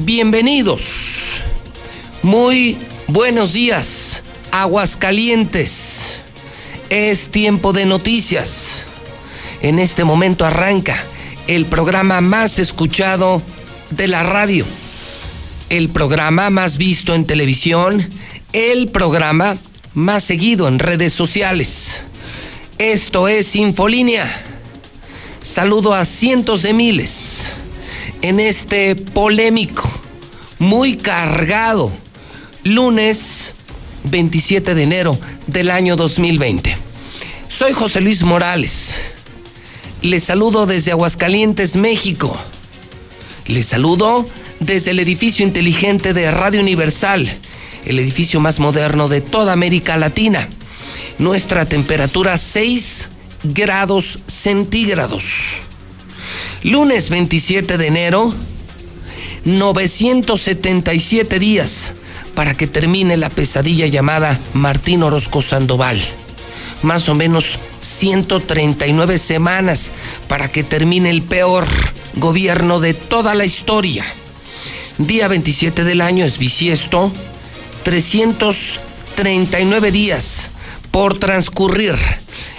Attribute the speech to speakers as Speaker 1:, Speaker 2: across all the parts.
Speaker 1: Bienvenidos. Muy buenos días, Aguascalientes. Es tiempo de noticias. En este momento arranca el programa más escuchado de la radio, el programa más visto en televisión, el programa más seguido en redes sociales. Esto es Infolínea. Saludo a cientos de miles en este polémico, muy cargado, lunes 27 de enero del año 2020. Soy José Luis Morales. Les saludo desde Aguascalientes, México. Les saludo desde el edificio inteligente de Radio Universal, el edificio más moderno de toda América Latina. Nuestra temperatura 6 grados centígrados. Lunes 27 de enero, 977 días para que termine la pesadilla llamada Martín Orozco Sandoval. Más o menos 139 semanas para que termine el peor gobierno de toda la historia. Día 27 del año es bisiesto, 339 días por transcurrir.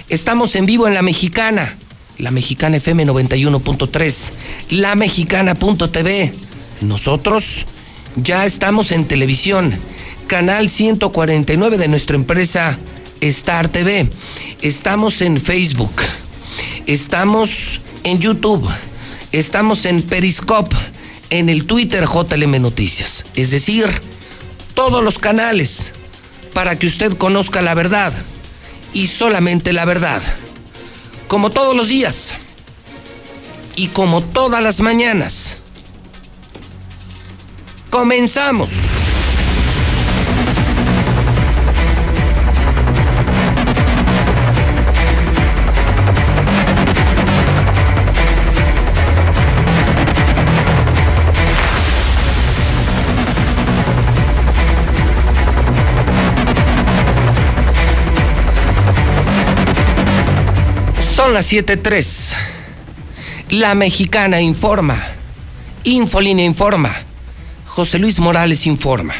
Speaker 1: Estamos en vivo en la mexicana la Mexicana FM 91.3, la Mexicana.tv. Nosotros ya estamos en televisión, canal 149 de nuestra empresa Star TV. Estamos en Facebook, estamos en YouTube, estamos en Periscope, en el Twitter JLM Noticias. Es decir, todos los canales para que usted conozca la verdad y solamente la verdad como todos los días y como todas las mañanas. Comenzamos. Son las 7.3. La mexicana informa. Infolínea informa. José Luis Morales informa.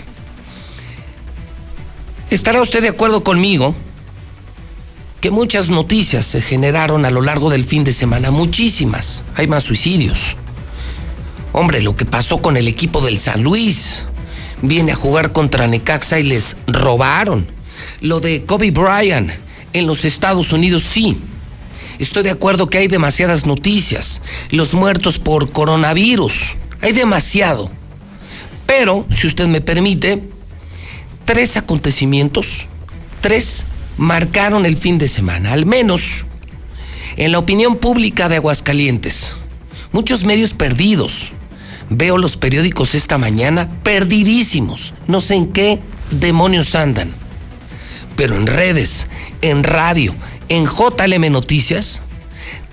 Speaker 1: ¿Estará usted de acuerdo conmigo que muchas noticias se generaron a lo largo del fin de semana? Muchísimas. Hay más suicidios. Hombre, lo que pasó con el equipo del San Luis. Viene a jugar contra Necaxa y les robaron. Lo de Kobe Bryant en los Estados Unidos, sí. Estoy de acuerdo que hay demasiadas noticias. Los muertos por coronavirus. Hay demasiado. Pero, si usted me permite, tres acontecimientos, tres marcaron el fin de semana, al menos en la opinión pública de Aguascalientes. Muchos medios perdidos. Veo los periódicos esta mañana perdidísimos. No sé en qué demonios andan. Pero en redes, en radio, en JLM Noticias,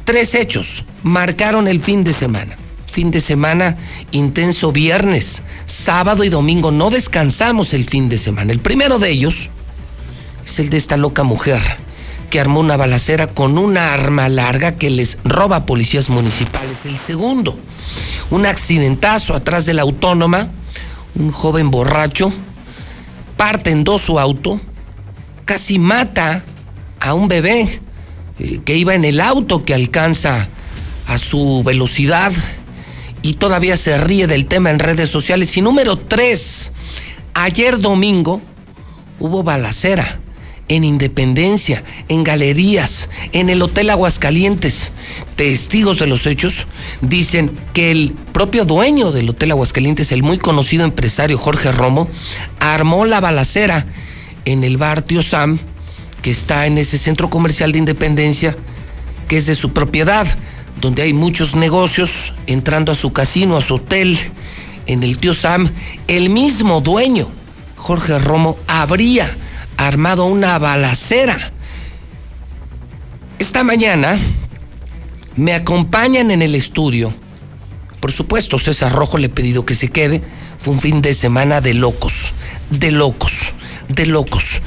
Speaker 1: tres hechos marcaron el fin de semana. Fin de semana intenso viernes, sábado y domingo. No descansamos el fin de semana. El primero de ellos es el de esta loca mujer que armó una balacera con una arma larga que les roba a policías municipales. El segundo, un accidentazo atrás de la autónoma, un joven borracho, parte en dos su auto, casi mata a un bebé eh, que iba en el auto que alcanza a su velocidad y todavía se ríe del tema en redes sociales. Y número tres, ayer domingo hubo balacera en Independencia, en galerías, en el Hotel Aguascalientes. Testigos de los hechos dicen que el propio dueño del Hotel Aguascalientes, el muy conocido empresario Jorge Romo, armó la balacera en el bar Tío Sam, que está en ese centro comercial de Independencia, que es de su propiedad, donde hay muchos negocios, entrando a su casino, a su hotel, en el Tío Sam, el mismo dueño, Jorge Romo, habría armado una balacera. Esta mañana me acompañan en el estudio. Por supuesto, César Rojo le he pedido que se quede. Fue un fin de semana de locos, de locos, de locos.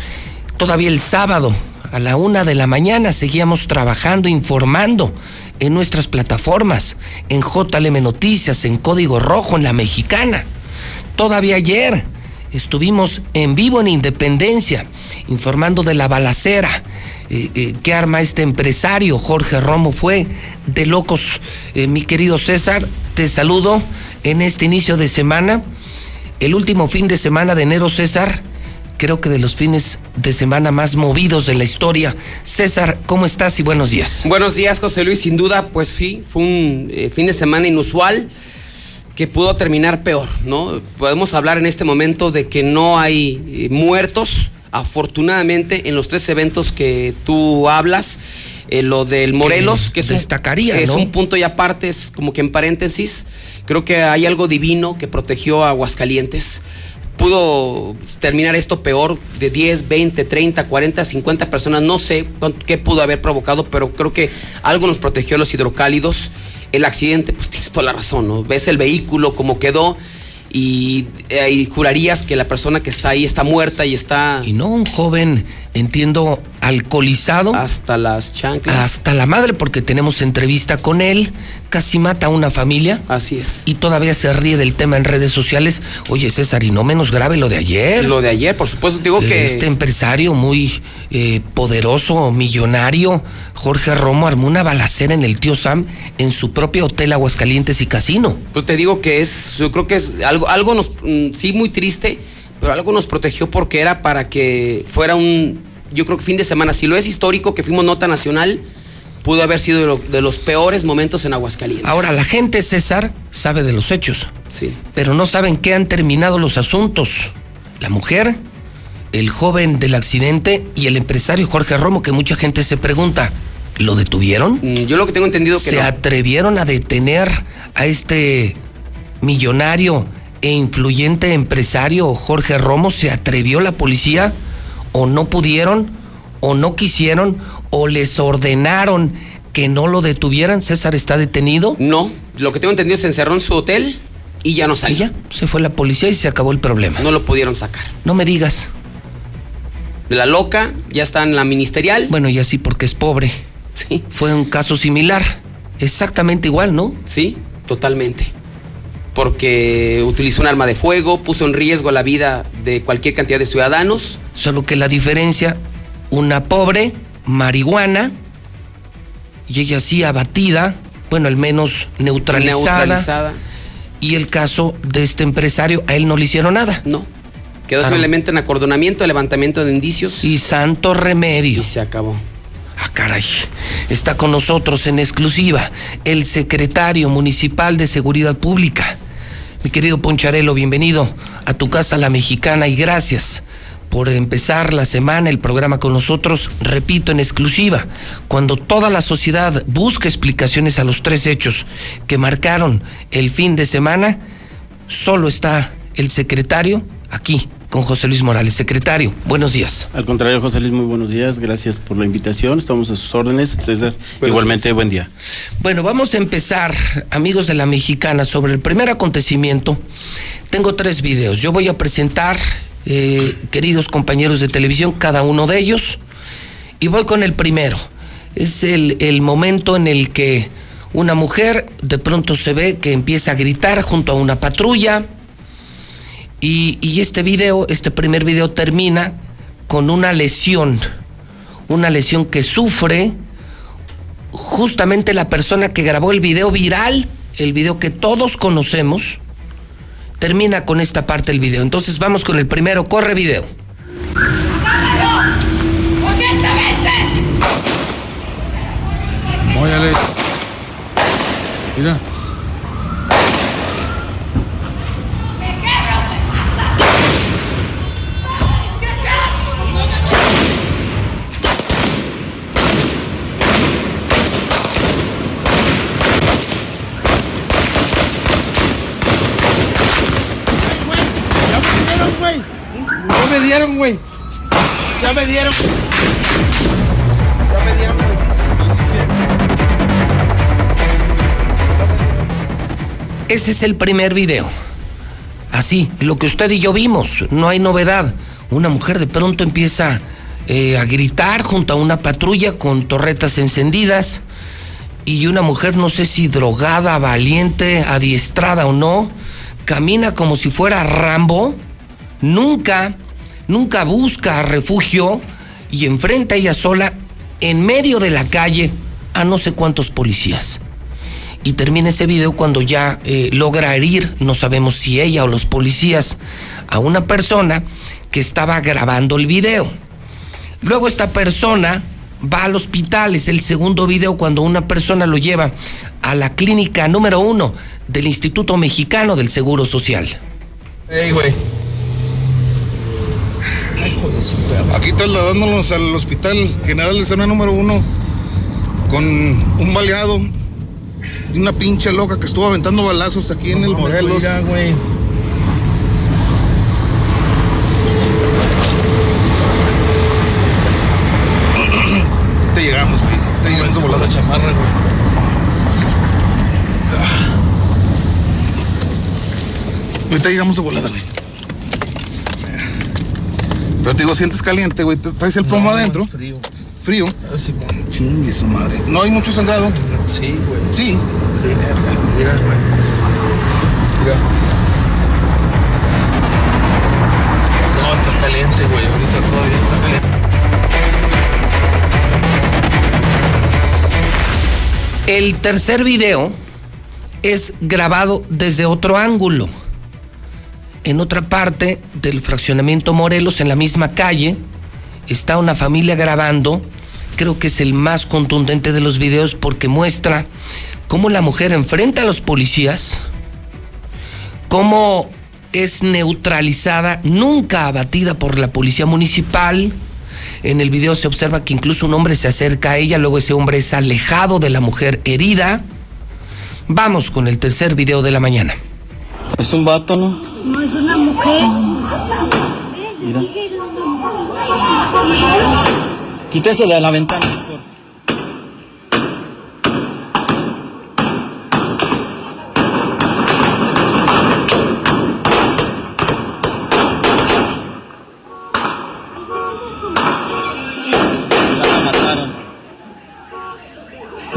Speaker 1: Todavía el sábado, a la una de la mañana, seguíamos trabajando, informando en nuestras plataformas, en JLM Noticias, en Código Rojo, en La Mexicana. Todavía ayer estuvimos en vivo en Independencia, informando de la balacera eh, eh, que arma este empresario, Jorge Romo, fue de locos. Eh, mi querido César, te saludo en este inicio de semana, el último fin de semana de enero, César. Creo que de los fines de semana más movidos de la historia. César, ¿cómo estás y buenos días?
Speaker 2: Buenos días, José Luis. Sin duda, pues sí, fue un fin de semana inusual que pudo terminar peor, ¿no? Podemos hablar en este momento de que no hay eh, muertos, afortunadamente, en los tres eventos que tú hablas. Eh, lo del Morelos, que, es,
Speaker 1: destacaría,
Speaker 2: es un punto y aparte, es como que en paréntesis, creo que hay algo divino que protegió a Aguascalientes. Pudo terminar esto peor de 10, 20, 30, 40, 50 personas, no sé qué pudo haber provocado, pero creo que algo nos protegió los hidrocálidos el accidente, pues tienes toda la razón, ¿no? Ves el vehículo como quedó y, eh, jurarías que la persona que está ahí está muerta y está...
Speaker 1: Y no un joven, entiendo, alcoholizado.
Speaker 2: Hasta las chanclas.
Speaker 1: Hasta la madre, porque tenemos entrevista con él, casi mata a una familia.
Speaker 2: Así es.
Speaker 1: Y todavía se ríe del tema en redes sociales. Oye, César, y no menos grave lo de ayer.
Speaker 2: Lo de ayer, por supuesto, digo que...
Speaker 1: Este empresario muy eh, poderoso, millonario, Jorge Romo, armó una balacera en el tío Sam en su propio hotel Aguascalientes y Casino.
Speaker 2: Pues te digo que es, yo creo que es algo, algo nos, mm, sí muy triste, pero algo nos protegió porque era para que fuera un, yo creo que fin de semana, si lo es histórico, que fuimos nota nacional, pudo haber sido de, los peores momentos en Aguascalientes.
Speaker 1: Ahora, la gente, César, sabe de los hechos.
Speaker 2: Sí.
Speaker 1: Pero no saben qué han terminado los asuntos. La mujer, el joven del accidente y el empresario Jorge Romo, que mucha gente se pregunta, ¿lo detuvieron?
Speaker 2: Mm, yo lo que tengo entendido que
Speaker 1: ¿Se atrevieron a detener a este millonario e influyente empresario Jorge Romo? ¿Se atrevió la policía? ¿O no pudieron? ¿O no quisieron? ¿O les ordenaron que no lo detuvieran? ¿César está detenido?
Speaker 2: No, lo que tengo entendido se encerró en su hotel y ya no salió.
Speaker 1: ya, se fue la policía y se acabó el problema.
Speaker 2: No lo pudieron sacar.
Speaker 1: No me digas.
Speaker 2: De la loca, ya está en la ministerial.
Speaker 1: Bueno, y así porque es pobre.
Speaker 2: Sí.
Speaker 1: Fue un caso similar. Exactamente igual, ¿no?
Speaker 2: Sí, totalmente. Porque utilizó un arma de fuego, puso en riesgo la vida de cualquier cantidad de ciudadanos.
Speaker 1: Solo que la diferencia, una pobre, marihuana, y ella sí abatida, bueno, al menos neutralizada.
Speaker 2: Neutralizada.
Speaker 1: Y el caso de este empresario, a él no le hicieron nada.
Speaker 2: No. Quedó
Speaker 1: Claro.
Speaker 2: simplemente en acordonamiento, levantamiento de indicios
Speaker 1: Y santo remedio.
Speaker 2: y se acabó.
Speaker 1: Ah, caray. Está con nosotros en exclusiva el secretario municipal de Seguridad Pública. Mi querido Poncharelo, bienvenido a tu casa La Mexicana y gracias por empezar la semana, el programa con nosotros, repito, en exclusiva, cuando toda la sociedad busca explicaciones a los tres hechos que marcaron el fin de semana, solo está el secretario aquí con José Luis Morales. Secretario, buenos días.
Speaker 3: Al contrario, José Luis, muy buenos días. Gracias por la invitación. Estamos a sus órdenes. César,
Speaker 2: Buenos
Speaker 3: igualmente,
Speaker 2: días.
Speaker 3: buen día.
Speaker 1: Bueno, vamos a empezar, amigos de la Mexicana, sobre el primer acontecimiento. Tengo tres videos. Yo voy a presentar, eh, queridos compañeros de televisión, cada uno de ellos. Y voy con el primero. Es el, el momento en el que una mujer de pronto se ve que empieza a gritar junto a una patrulla. Y, este video, este primer video termina con una lesión. Una lesión que sufre justamente la persona que grabó el video viral el video que todos conocemos, termina con esta parte del video. Entonces vamos con el primero, corre video.
Speaker 4: Móyale. Mira.
Speaker 5: Me dieron, güey. Ya me dieron. Ya me dieron.
Speaker 1: Ese es el primer video. Así, lo que usted y yo vimos, no hay novedad. Una mujer de pronto empieza eh, a gritar junto a una patrulla con torretas encendidas y una mujer, no sé si drogada, valiente, adiestrada o no, camina como si fuera Rambo, nunca, nunca busca refugio y enfrenta ella sola en medio de la calle a no sé cuántos policías y termina ese video cuando ya eh, logra herir, no sabemos si ella o los policías, a una persona que estaba grabando el video. Luego esta persona va al hospital, es el segundo video cuando una persona lo lleva a la clínica número uno del Instituto Mexicano del Seguro Social.
Speaker 5: Ey, güey. Aquí trasladándonos al Hospital General de Zona número uno con un baleado y una pinche loca que estuvo aventando balazos aquí en el Morelos.
Speaker 4: güey.
Speaker 5: Te llegamos, güey. Te llegamos de volada.
Speaker 4: chamarra, güey.
Speaker 5: Ahorita llegamos de volada, güey. Pero te digo, sientes caliente, güey. ¿Te ¿Traes el plomo adentro?
Speaker 4: Frío.
Speaker 5: Frío.
Speaker 4: Así,
Speaker 5: Chingue su madre. No hay mucho sangrado.
Speaker 4: Sí, güey.
Speaker 5: Sí.
Speaker 4: Sí, mira, güey. Mira. No, está caliente, güey. Ahorita todavía está caliente.
Speaker 1: El tercer video es grabado desde otro ángulo. En otra parte del fraccionamiento Morelos, en la misma calle, está una familia grabando. Creo que es el más contundente de los videos porque muestra cómo la mujer enfrenta a los policías, cómo es neutralizada, nunca abatida por la policía municipal. En el video se observa que incluso un hombre se acerca a ella, luego ese hombre es alejado de la mujer herida. Vamos con el tercer video de la mañana.
Speaker 6: Es un vato, ¿no?
Speaker 7: No, es una mujer.
Speaker 6: Mira. Quítese de la ventana.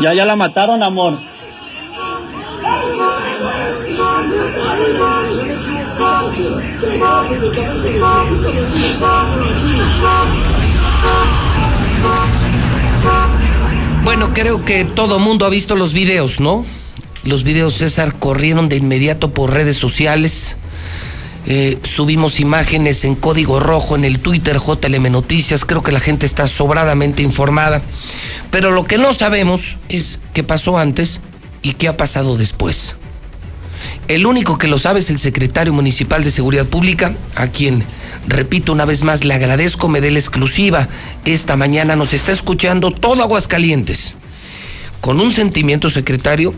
Speaker 6: Ya, ya la mataron, amor.
Speaker 1: Bueno, creo que todo mundo ha visto los videos, ¿no? Los videos, César, corrieron de inmediato por redes sociales. Eh, subimos imágenes en código rojo en el Twitter JLM Noticias. Creo que la gente está sobradamente informada. Pero lo que no sabemos es qué pasó antes y qué ha pasado después. El único que lo sabe es el secretario municipal de Seguridad Pública, a quien, repito una vez más, le agradezco, me dé la exclusiva. Esta mañana nos está escuchando todo Aguascalientes. Con un sentimiento, secretario,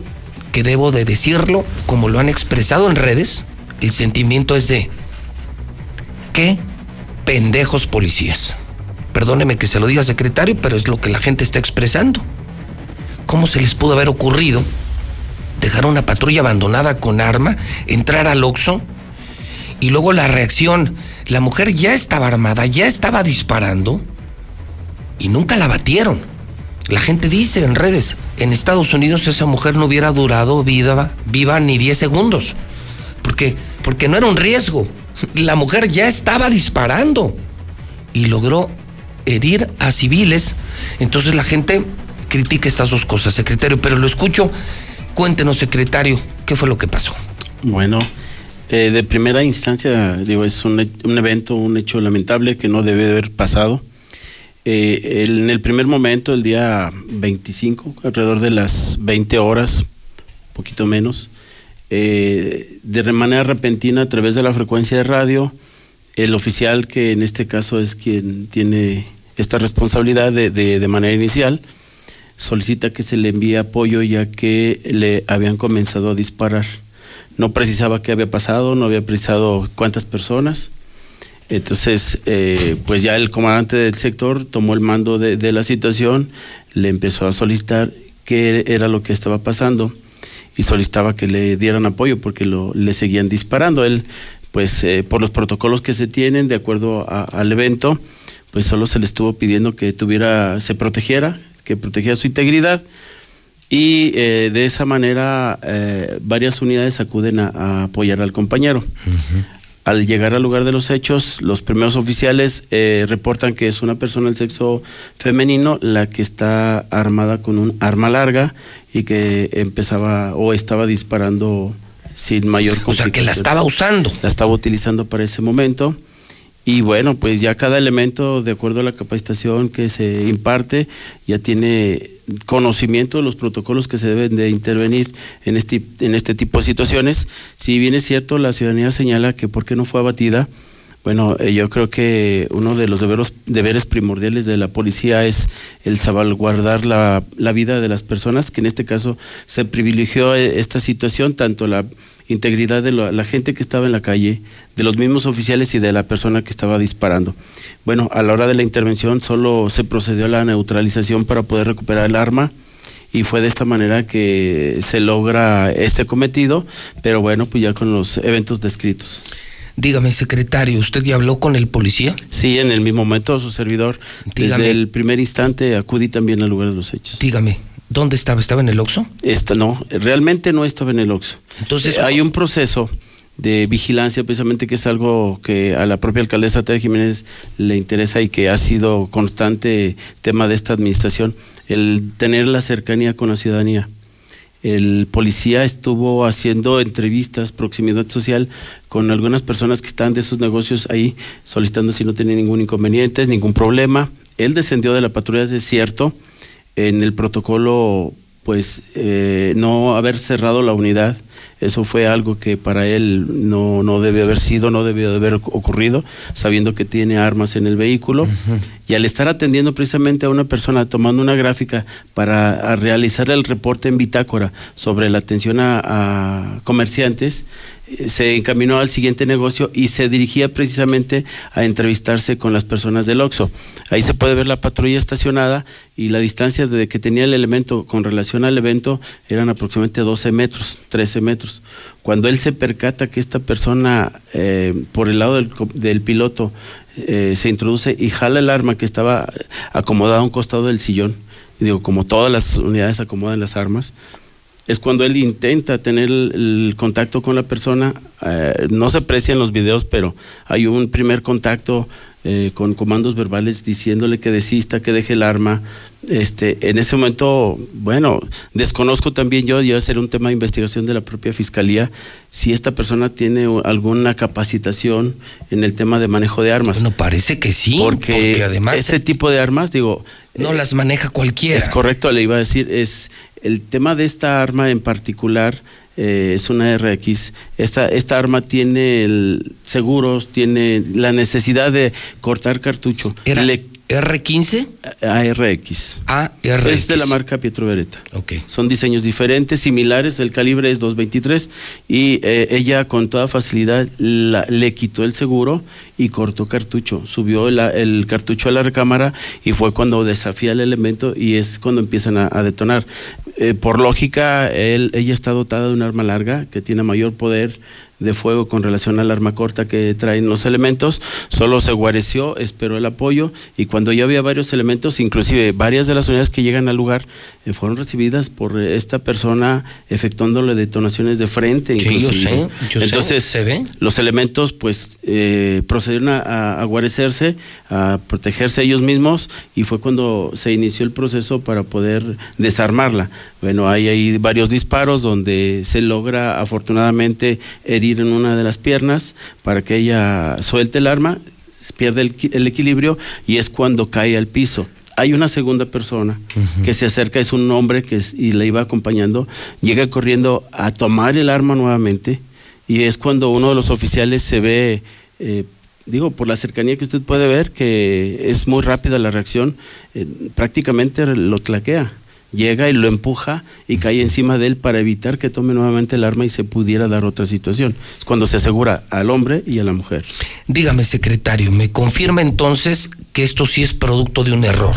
Speaker 1: que debo de decirlo, como lo han expresado en redes, el sentimiento es de qué pendejos policías. Perdóneme que se lo diga, secretario, pero es lo que la gente está expresando. ¿Cómo se les pudo haber ocurrido dejar una patrulla abandonada con arma, entrar al Oxxo y luego la reacción, la mujer ya estaba armada, ya estaba disparando y nunca la batieron. La gente dice en redes, en Estados Unidos esa mujer no hubiera durado viva, viva ni 10 segundos. Porque, porque no era un riesgo. La mujer ya estaba disparando y logró herir a civiles. Entonces la gente critica estas dos cosas, secretario, pero lo escucho. Cuéntenos, secretario, ¿Qué fue lo que pasó?
Speaker 3: Bueno, eh, de primera instancia, digo, es un, un evento, un hecho lamentable que no debe de haber pasado. Eh, en el primer momento, el día 25, alrededor de las 20 horas, poquito menos, eh, de manera repentina a través de la frecuencia de radio, el oficial que en este caso es quien tiene esta responsabilidad de- de manera inicial, solicita que se le envíe apoyo ya que le habían comenzado a disparar. No precisaba qué había pasado, no había precisado cuántas personas. Entonces, eh, pues ya el comandante del sector tomó el mando de, de la situación, le empezó a solicitar qué era lo que estaba pasando y solicitaba que le dieran apoyo porque lo, le seguían disparando. Él, pues eh, por los protocolos que se tienen de acuerdo al evento, pues solo se le estuvo pidiendo que tuviera, se protegiera, que protegiera su integridad y eh, de esa manera eh, varias unidades acuden a, a apoyar al compañero. Al llegar al lugar de los hechos, los primeros oficiales eh, reportan que es una persona del sexo femenino la que está armada con un arma larga y que empezaba o estaba disparando sin mayor
Speaker 1: O sea, que la estaba usando.
Speaker 3: la estaba utilizando para ese momento. Y bueno, pues ya cada elemento, de acuerdo a la capacitación que se imparte, ya tiene conocimiento de los protocolos que se deben de intervenir en este, en este tipo de situaciones. Si bien es cierto, la ciudadanía señala que por qué no fue abatida, bueno, eh, yo creo que uno de los deberos, deberes primordiales de la policía es el salvaguardar la, vida de las personas, que en este caso se privilegió eh, esta situación, tanto la integridad de la, la gente que estaba en la calle, de los mismos oficiales y de la persona que estaba disparando. Bueno, a la hora de la intervención solo se procedió a la neutralización para poder recuperar el arma y fue de esta manera que se logra este cometido, pero bueno, pues ya con los eventos descritos.
Speaker 1: Dígame, secretario, ¿usted ya habló con el policía?
Speaker 3: Sí, en el mismo momento su servidor,
Speaker 1: Dígame.
Speaker 3: desde el primer instante acudí también al lugar de los hechos.
Speaker 1: Dígame, ¿dónde estaba? ¿Estaba en el Oxxo?
Speaker 3: Esta no, realmente no estaba en el Oxxo.
Speaker 1: Entonces-
Speaker 3: Eh, hay un proceso de vigilancia, precisamente que es algo que a la propia alcaldesa Tere Jiménez le interesa y que ha sido constante tema de esta administración, el tener la cercanía con la ciudadanía. El policía estuvo haciendo entrevistas, proximidad social con algunas personas que están de esos negocios ahí, solicitando si no tienen ningún inconveniente, ningún problema. Él descendió de la patrulla, es cierto, en el protocolo, pues eh, no haber cerrado la unidad, eso fue algo que para él no, no debe haber sido, no debió de haber ocurrido, sabiendo que tiene armas en el vehículo. Y al estar atendiendo precisamente a una persona, tomando una gráfica para realizar el reporte en bitácora sobre la atención a, a comerciantes, se encaminó al siguiente negocio y se dirigía precisamente a entrevistarse con las personas del OXO. Ahí se puede ver la patrulla estacionada y la distancia de que tenía el elemento con relación al evento eran aproximadamente 12 metros, 13 metros. Cuando él se percata que esta persona eh, por el lado del, piloto eh, se introduce y jala el arma que estaba acomodada a un costado del sillón, como todas las unidades acomodan las armas, es cuando él intenta tener el, el contacto con la persona. eh, no se aprecia en los videos, pero hay un primer contacto eh, con comandos verbales diciéndole que desista, que deje el arma. Este, en ese momento, bueno, desconozco también yo, yo hacer un tema de investigación de la propia fiscalía, si esta persona tiene alguna capacitación en el tema de manejo de armas.
Speaker 1: Bueno, parece que sí,
Speaker 3: porque,
Speaker 1: porque, además
Speaker 3: este tipo de armas, digo,
Speaker 1: no
Speaker 3: eh,
Speaker 1: las maneja cualquiera.
Speaker 3: es correcto, le iba a decir, es el tema de esta arma en particular, eh, es una RX. Esta, esta arma tiene el seguros, tiene la necesidad de cortar cartucho.
Speaker 1: ¿Era
Speaker 3: Le-
Speaker 1: R15?
Speaker 3: ARX.
Speaker 1: ARX.
Speaker 3: Es de la marca Pietro Beretta.
Speaker 1: Ok.
Speaker 3: Son diseños diferentes, similares, el calibre es 223 y eh, ella con toda facilidad la- le quitó el seguro y cortó cartucho, subió la- el cartucho a la recámara y fue cuando desafía el elemento y es cuando empiezan a, a detonar. Eh, por lógica, él- ella está dotada de un arma larga que tiene mayor poder de fuego con relación al arma corta que traen los elementos, solo se guareció, esperó el apoyo y cuando ya había varios elementos, inclusive varias de las unidades que llegan al lugar eh, fueron recibidas por esta persona efectuándole detonaciones de frente.
Speaker 1: Sí, yo sé, yo sé.
Speaker 3: Entonces,
Speaker 1: ¿Se ve?
Speaker 3: los elementos pues eh, procedieron a, a- guarecerse, a protegerse ellos mismos y fue cuando se inició el proceso para poder desarmarla. Bueno, hay ahí varios disparos donde se logra afortunadamente herir en una de las piernas para que ella suelte el arma, pierde el, el equilibrio y es cuando cae al piso. Hay una segunda persona que se acerca, es un hombre que es- y le iba acompañando, llega corriendo a tomar el arma nuevamente y es cuando uno de los oficiales se ve, eh, digo, por la cercanía que usted puede ver, que es muy rápida la reacción, eh, prácticamente lo claquea. Llega y lo empuja y cae encima de él para evitar que tome nuevamente el arma y se pudiera dar otra situación. Es cuando se asegura al hombre y a la mujer.
Speaker 1: Dígame, secretario, ¿me confirma entonces que esto sí es producto de un error?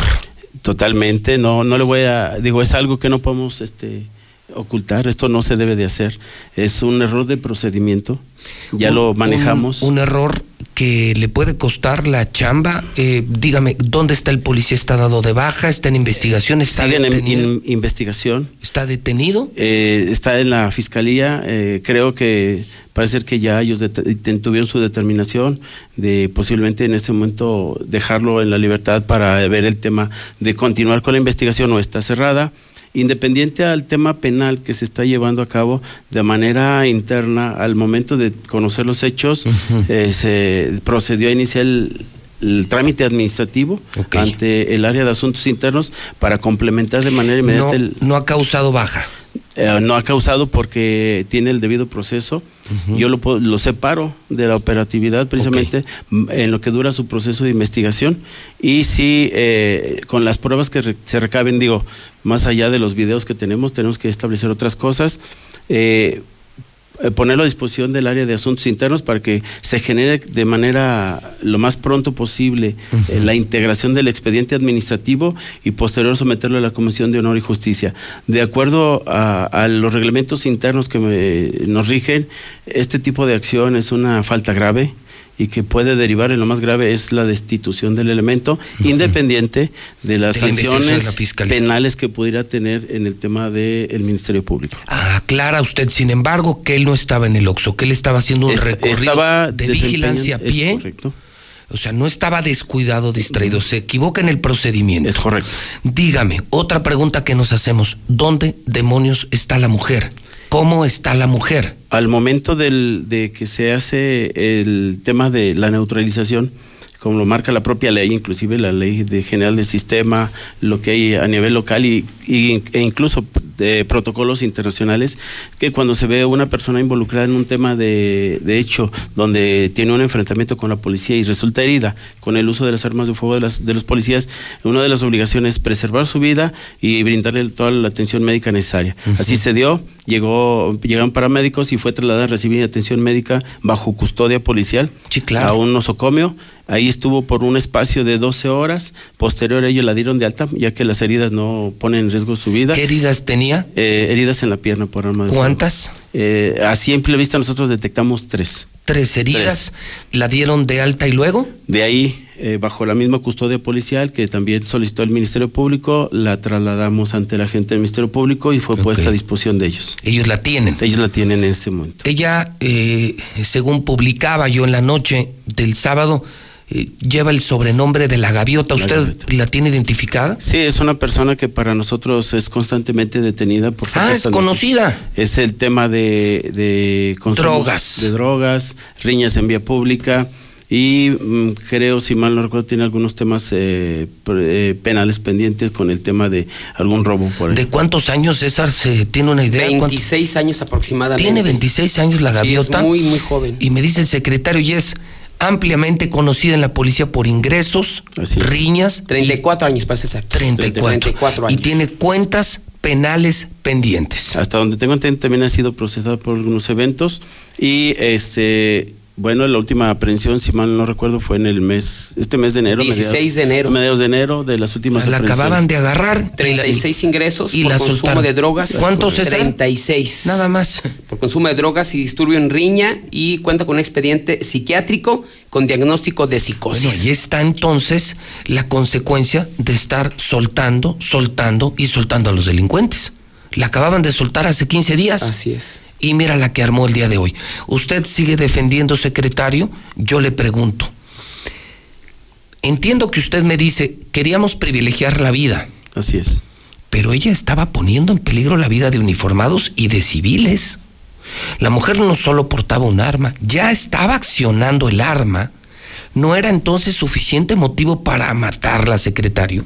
Speaker 3: Totalmente, no, no le voy a, digo, es algo que no podemos este, ocultar, esto no se debe de hacer, es un error de procedimiento, ya
Speaker 1: Un-
Speaker 3: lo
Speaker 1: un-
Speaker 3: manejamos.
Speaker 1: Un, error que le puede costar la chamba. Eh, dígame, ¿dónde está el policía? ¿Está dado de baja? ¿Está en investigación? ¿Está
Speaker 3: Siguen en,
Speaker 1: detenido?
Speaker 3: in- investigación,
Speaker 1: ¿Está detenido?
Speaker 3: eh, está en la fiscalía, eh, creo que parece ser que ya ellos tuvieron su determinación de posiblemente en este momento dejarlo en la libertad para ver el tema de continuar con la investigación o está cerrada. Independiente al tema penal que se está llevando a cabo de manera interna, al momento de conocer los hechos, eh, se procedió a iniciar el, el trámite administrativo ante el área de asuntos internos para complementar de manera inmediata
Speaker 1: No,
Speaker 3: el,
Speaker 1: no ha causado baja.
Speaker 3: Eh, no ha causado porque tiene el debido proceso. Yo lo, lo separo de la operatividad precisamente en lo que dura su proceso de investigación y si eh, con las pruebas que re- se recaben, digo, más allá de los videos que tenemos, tenemos que establecer otras cosas. eh, ponerlo a disposición del área de asuntos internos para que se genere de manera lo más pronto posible eh, la integración del expediente administrativo y posterior someterlo a la Comisión de Honor y Justicia. De acuerdo a, a los reglamentos internos que me- nos rigen, este tipo de acción es una falta grave y que puede derivar en lo más grave es la destitución del elemento, independiente de las
Speaker 1: De de la
Speaker 3: sanciones penales que pudiera tener en el tema del Ministerio Público.
Speaker 1: Aclara usted, sin embargo, que él no estaba en el Oxxo, que él estaba haciendo un
Speaker 3: Est-
Speaker 1: recorrido
Speaker 3: estaba
Speaker 1: de vigilancia a pie.
Speaker 3: correcto.
Speaker 1: O sea, no estaba descuidado, distraído, se equivoca en el procedimiento.
Speaker 3: Es correcto.
Speaker 1: Dígame, otra pregunta que nos hacemos, ¿dónde demonios está la mujer? ¿Cómo está la mujer?
Speaker 3: Al momento del- de que se hace el tema de la neutralización, como lo marca la propia ley, inclusive la ley de general del sistema, lo que hay a nivel local y, y- e incluso de protocolos internacionales, que cuando se ve una persona involucrada en un tema de, de hecho donde tiene un enfrentamiento con la policía y resulta herida con el uso de las armas de fuego de, las- de los policías, una de las obligaciones es preservar su vida y brindarle toda la atención médica necesaria. Así se dio, llegó, llegaron paramédicos y fue trasladada a recibir atención médica bajo custodia policial
Speaker 1: Sí, claro.
Speaker 3: a un nosocomio. Ahí estuvo por un espacio de 12 horas. Posterior a ello la dieron de alta, ya que las heridas no ponen en riesgo su vida.
Speaker 1: ¿Qué heridas tenía?
Speaker 3: Eh, heridas en la pierna por arma de.
Speaker 1: ¿Cuántas?
Speaker 3: Eh, a simple vista nosotros detectamos tres.
Speaker 1: Tres heridas. ¿La dieron de alta y luego?
Speaker 3: De ahí, eh, bajo la misma custodia policial que también solicitó el Ministerio Público, la trasladamos ante la gente del Ministerio Público y fue
Speaker 1: Ok.
Speaker 3: puesta a disposición de ellos.
Speaker 1: Ellos la tienen.
Speaker 3: Ellos la tienen en este momento.
Speaker 1: Ella, eh, según publicaba yo en la noche del sábado, lleva el sobrenombre de la gaviota.
Speaker 3: La
Speaker 1: ¿Usted
Speaker 3: gaviota.
Speaker 1: la tiene identificada?
Speaker 3: Sí, es una persona que para nosotros es constantemente detenida por
Speaker 1: Ah, es conocida.
Speaker 3: Es el tema de, de consumos
Speaker 1: Drogas.
Speaker 3: De drogas, riñas en vía pública y mm, creo, si mal no recuerdo, tiene algunos temas eh, pre- eh, penales pendientes con el tema de algún robo por ahí.
Speaker 1: ¿De cuántos años, César, se tiene una idea? ¿Cuánto-
Speaker 2: 26 años aproximadamente.
Speaker 1: Tiene 26 años la
Speaker 2: Sí,
Speaker 1: gaviota.
Speaker 2: es muy, muy joven.
Speaker 1: Y me dice el secretario, y es ampliamente conocida en la policía por ingresos, riñas. y
Speaker 2: 34 años, para ser exacto.
Speaker 1: 34.
Speaker 2: 34
Speaker 1: Y
Speaker 2: años.
Speaker 1: tiene cuentas penales pendientes.
Speaker 3: Hasta donde tengo entendido también ha sido procesado por algunos eventos y este Bueno, la última aprehensión, si mal no recuerdo, fue en el mes, este mes de enero.
Speaker 2: 16 de enero.
Speaker 3: Mediados de enero de las últimas
Speaker 1: La
Speaker 3: aprehensiones.
Speaker 1: acababan de agarrar. y la-
Speaker 2: 36 ingresos
Speaker 1: y
Speaker 2: por
Speaker 1: la
Speaker 2: consumo
Speaker 1: soltaron.
Speaker 2: de drogas.
Speaker 1: ¿Cuántos, César?
Speaker 2: 36.
Speaker 1: Nada más.
Speaker 2: Por consumo de drogas y disturbio en riña y cuenta con un expediente psiquiátrico con diagnóstico de psicosis.
Speaker 1: Bueno, ahí está entonces la consecuencia de estar soltando, soltando y soltando a los delincuentes. La acababan de soltar hace 15 días.
Speaker 2: Así es.
Speaker 1: Y mira la que armó el día de hoy. Usted sigue defendiendo, secretario. Yo le pregunto. Entiendo que usted me dice, queríamos privilegiar la vida,
Speaker 3: Así es.
Speaker 1: pero ella estaba poniendo en peligro la vida de uniformados y de civiles. La mujer no solo portaba un arma, ya estaba accionando el arma. ¿No era entonces suficiente motivo para matarla, secretario?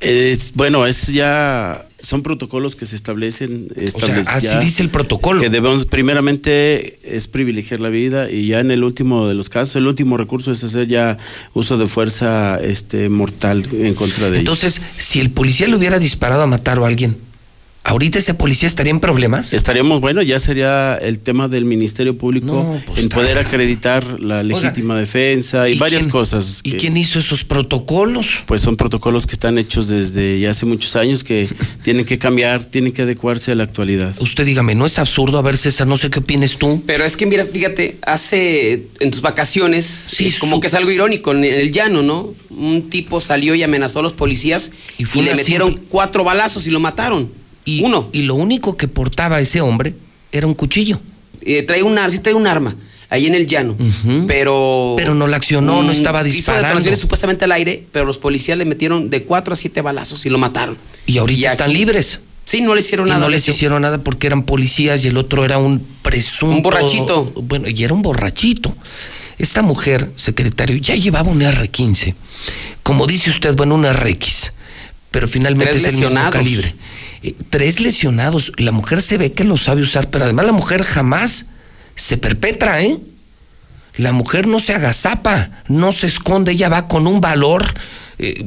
Speaker 3: Es- bueno, es ya son protocolos que se establecen. establec-
Speaker 1: así
Speaker 3: ya
Speaker 1: dice el protocolo.
Speaker 3: Que debemos, primeramente, es privilegiar la vida y ya en el último de los casos, el último recurso es hacer ya uso de fuerza este, mortal en contra de ellos.
Speaker 1: Entonces, si el policía le hubiera disparado a matar a alguien, ¿ahorita ese policía estaría en problemas?
Speaker 3: Estaríamos, bueno, ya sería el tema del Ministerio Público
Speaker 1: No, pues,
Speaker 3: en poder
Speaker 1: está-
Speaker 3: acreditar la legítima defensa y, varias
Speaker 1: quién-
Speaker 3: cosas.
Speaker 1: ¿Y
Speaker 3: que,
Speaker 1: quién hizo esos protocolos?
Speaker 3: Pues son protocolos que están hechos desde ya hace muchos años que tienen que cambiar, tienen que adecuarse a la actualidad.
Speaker 1: Usted dígame, ¿no es absurdo? A ver, César, no sé qué opines tú.
Speaker 2: Pero es que mira, fíjate, hace en tus vacaciones,
Speaker 1: Sí,
Speaker 2: es como
Speaker 1: su-
Speaker 2: que es algo irónico en el llano, ¿no? Un tipo salió y amenazó a los policías
Speaker 1: Y
Speaker 2: le metieron
Speaker 1: simple-
Speaker 2: cuatro balazos y lo mataron.
Speaker 1: Y,
Speaker 2: Uno.
Speaker 1: Y lo único que portaba ese hombre era un cuchillo.
Speaker 2: Eh, trae un sí trae un arma ahí en el llano, pero
Speaker 1: Pero no la accionó, no estaba
Speaker 2: Hizo
Speaker 1: disparando.
Speaker 2: detonaciones supuestamente al aire, pero los policías le metieron de cuatro a siete balazos y lo mataron.
Speaker 1: Y ahorita están
Speaker 2: aquí-
Speaker 1: libres.
Speaker 2: Sí, no le hicieron
Speaker 1: Y
Speaker 2: nada.
Speaker 1: no les hicieron nada porque eran policías y el otro era un presunto.
Speaker 2: Un borrachito.
Speaker 1: Bueno, y era un borrachito. Esta mujer, secretario, ya llevaba un R15. Como dice usted, bueno, un RX. Pero finalmente
Speaker 2: Tres
Speaker 1: es el mismo calibre. Eh, tres lesionados. La mujer se ve que lo sabe usar, pero además la mujer jamás se perpetra, ¿eh? La mujer no se agazapa, no se esconde, ella va con un valor eh,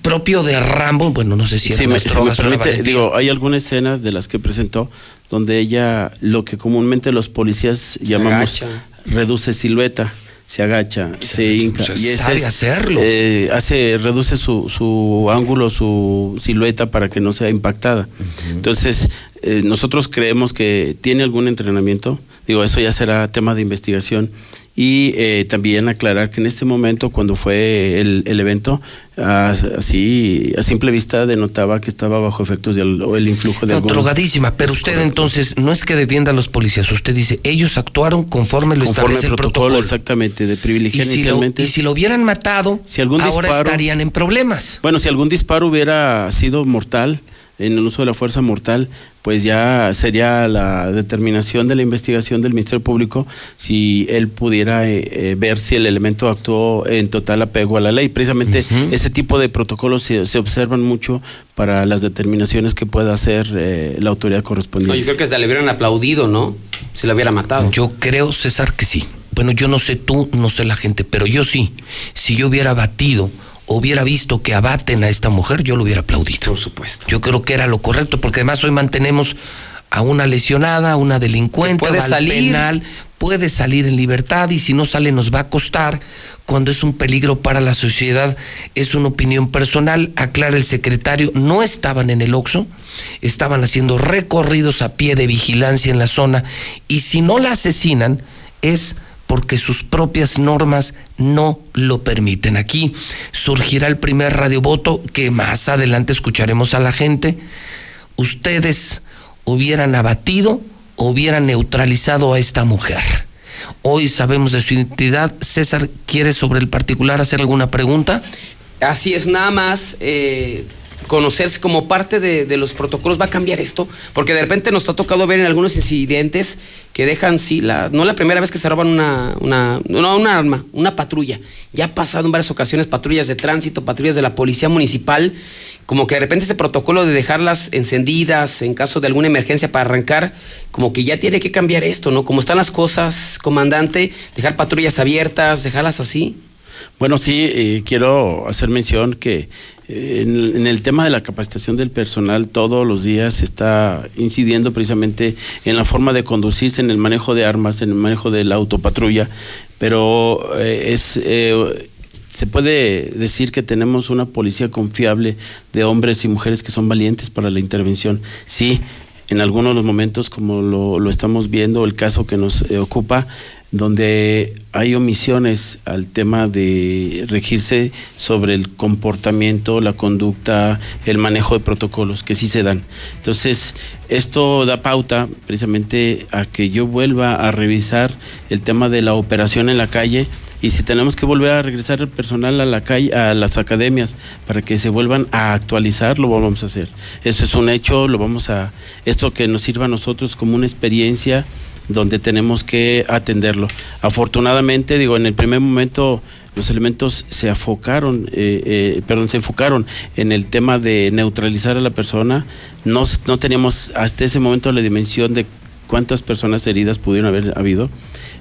Speaker 1: propio de Rambo. Bueno, no sé si
Speaker 3: Si me, si me permite, digo, hay algunas escenas de las que presentó donde ella, lo que comúnmente los policías llamamos,
Speaker 2: agacha.
Speaker 3: reduce silueta, se agacha, se hinca.
Speaker 1: sea,
Speaker 3: ese
Speaker 1: sabe hacerlo.
Speaker 3: eh, hace, reduce su, su ángulo, su silueta para que no sea impactada. Entonces, eh, nosotros creemos que tiene algún entrenamiento. Digo, eso ya será tema de investigación. Y eh, también aclarar que en este momento, cuando fue el, el evento, así a simple vista denotaba que estaba bajo efectos del el influjo de
Speaker 1: No,
Speaker 3: algún...
Speaker 1: drogadísima, pero usted entonces no es que defienda a los policías, usted dice, ellos actuaron conforme lo
Speaker 3: conforme
Speaker 1: establece
Speaker 3: el protocolo,
Speaker 1: protocolo.
Speaker 3: exactamente, de privilegiar
Speaker 1: si, lo,
Speaker 3: inicialmente.
Speaker 1: y si lo hubieran matado,
Speaker 3: Si algún
Speaker 1: ahora
Speaker 3: disparo-
Speaker 1: estarían en problemas.
Speaker 3: Bueno, si algún disparo hubiera sido mortal, en el uso de la fuerza mortal, pues ya sería la determinación de la investigación del Ministerio Público si él pudiera eh, eh, ver si el elemento actuó en total apego a la ley. Precisamente ese tipo de protocolos se, se observan mucho para las determinaciones que pueda hacer eh, la autoridad
Speaker 2: No,
Speaker 3: correspondiente.
Speaker 2: yo creo que hasta le hubieran aplaudido, ¿no? Si lo hubiera matado.
Speaker 1: Yo creo, César, que sí. Bueno, yo no sé tú, no sé la gente, pero yo sí. Si yo hubiera batido, hubiera visto que abaten a esta mujer, yo lo hubiera aplaudido.
Speaker 2: Por supuesto.
Speaker 1: Yo creo que era lo correcto, porque además hoy mantenemos a una lesionada, a una delincuente,
Speaker 2: puede
Speaker 1: al
Speaker 2: salir.
Speaker 1: penal, puede salir en libertad y si no sale nos va a costar. Cuando es un peligro para la sociedad, es una opinión personal. Aclara el secretario, no estaban en el Oxxo, estaban haciendo recorridos a pie de vigilancia en la zona y si no la asesinan es porque sus propias normas no lo permiten. Aquí surgirá el primer radiovoto que más adelante escucharemos a la gente. Ustedes hubieran abatido hubieran neutralizado a esta mujer. Hoy sabemos de su identidad. César, ¿quiere sobre el particular hacer alguna pregunta?
Speaker 2: Así es, nada más eh, conocerse como parte de, de los protocolos va a cambiar esto, porque de repente nos ha tocado ver en algunos incidentes que dejan, sí, la, no la primera vez que se roban una, una, no, una arma, una patrulla. Ya ha pasado en varias ocasiones patrullas de tránsito, patrullas de la policía municipal, como que de repente ese protocolo de dejarlas encendidas en caso de alguna emergencia para arrancar, como que ya tiene que cambiar esto, ¿no? Como están las cosas, comandante, dejar patrullas abiertas, dejarlas así.
Speaker 3: Bueno, sí, eh, quiero hacer mención que en, en el tema de la capacitación del personal, todos los días se está incidiendo precisamente en la forma de conducirse, en el manejo de armas, en el manejo de la autopatrulla, pero eh, es eh, se puede decir que tenemos una policía confiable de hombres y mujeres que son valientes para la intervención. Sí, en algunos de los momentos, como lo, lo estamos viendo, el caso que nos eh, ocupa, donde hay omisiones al tema de regirse sobre el comportamiento, la conducta, el manejo de protocolos, que sí se dan. Entonces, esto da pauta precisamente a que yo vuelva a revisar el tema de la operación en la calle y si tenemos que volver a regresar el personal a la calle, a las academias, para que se vuelvan a actualizar, lo vamos a hacer. Eso es un hecho, lo vamos a, esto que nos sirva a nosotros como una experiencia donde tenemos que atenderlo. Afortunadamente, digo, en el primer momento los elementos se enfocaron, eh, eh, perdón, se enfocaron en el tema de neutralizar a la persona. No, no teníamos hasta ese momento la dimensión de cuántas personas heridas pudieron haber habido.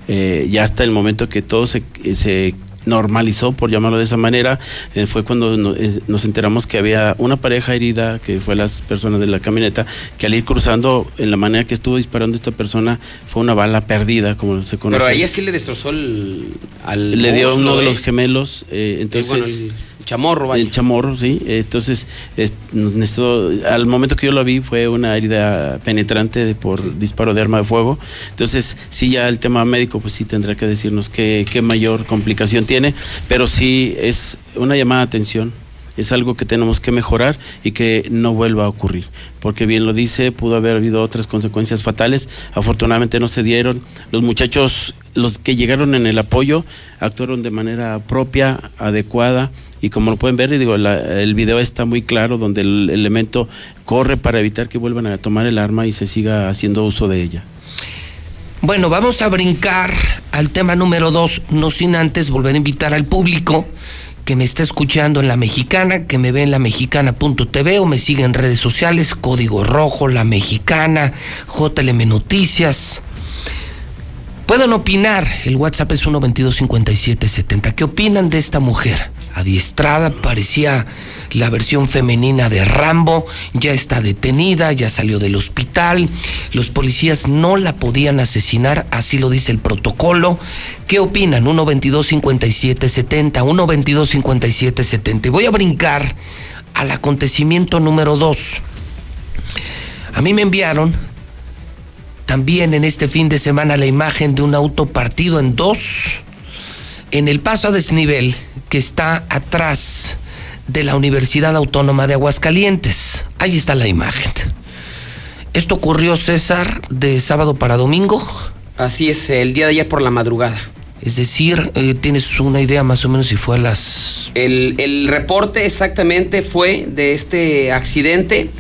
Speaker 3: Eh, ya hasta el momento que todo se, se normalizó, por llamarlo de esa manera, eh, fue cuando no- eh, nos enteramos que había una pareja herida, que fue las personas de la camioneta, que al ir cruzando, en la manera que estuvo disparando esta persona, fue una bala perdida, como se conoce.
Speaker 2: Pero a ella sí le destrozó el, al
Speaker 3: Le dio uno de
Speaker 2: ¿eh?
Speaker 3: los gemelos, eh,
Speaker 2: Eh,
Speaker 3: entonces...
Speaker 2: bueno, el chamorro, vaya.
Speaker 3: El chamorro, sí. Entonces, es- necesito- al momento que yo lo vi fue una herida penetrante de- por disparo de arma de fuego. Entonces, sí, ya el tema médico, pues sí tendrá que decirnos qué, qué mayor complicación tiene, pero sí es una llamada de atención. Es algo que tenemos que mejorar y que no vuelva a ocurrir. Porque bien lo dice, pudo haber habido otras consecuencias fatales. Afortunadamente no se dieron. Los muchachos, los que llegaron en el apoyo, actuaron de manera propia, adecuada. Y como lo pueden ver, digo, la- el video está muy claro donde el elemento corre para evitar que vuelvan a tomar el arma y se siga haciendo uso de ella.
Speaker 1: Bueno, vamos a brincar al tema número dos, no sin antes volver a invitar al público que me está escuchando en La Mexicana, que me ve en lamexicana.tv o me sigue en redes sociales, Código Rojo, La Mexicana, JLM Noticias. Pueden opinar, el WhatsApp es 1225770. ¿Qué opinan de esta mujer? Adiestrada, parecía la versión femenina de Rambo, ya está detenida, ya salió del hospital, los policías no la podían asesinar, así lo dice el protocolo. ¿Qué opinan? 1225770, 1225770. Y voy a brincar al acontecimiento número 2. A mí me enviaron también en este fin de semana la imagen de un auto partido en dos en el paso a desnivel que está atrás de la Universidad Autónoma de Aguascalientes. Ahí está la imagen. Esto ocurrió, César, de sábado para domingo.
Speaker 2: Así es, el día de ayer por la madrugada.
Speaker 1: Es decir, eh, tienes una idea más o menos si fue a las...
Speaker 2: El, el reporte exactamente fue de este accidente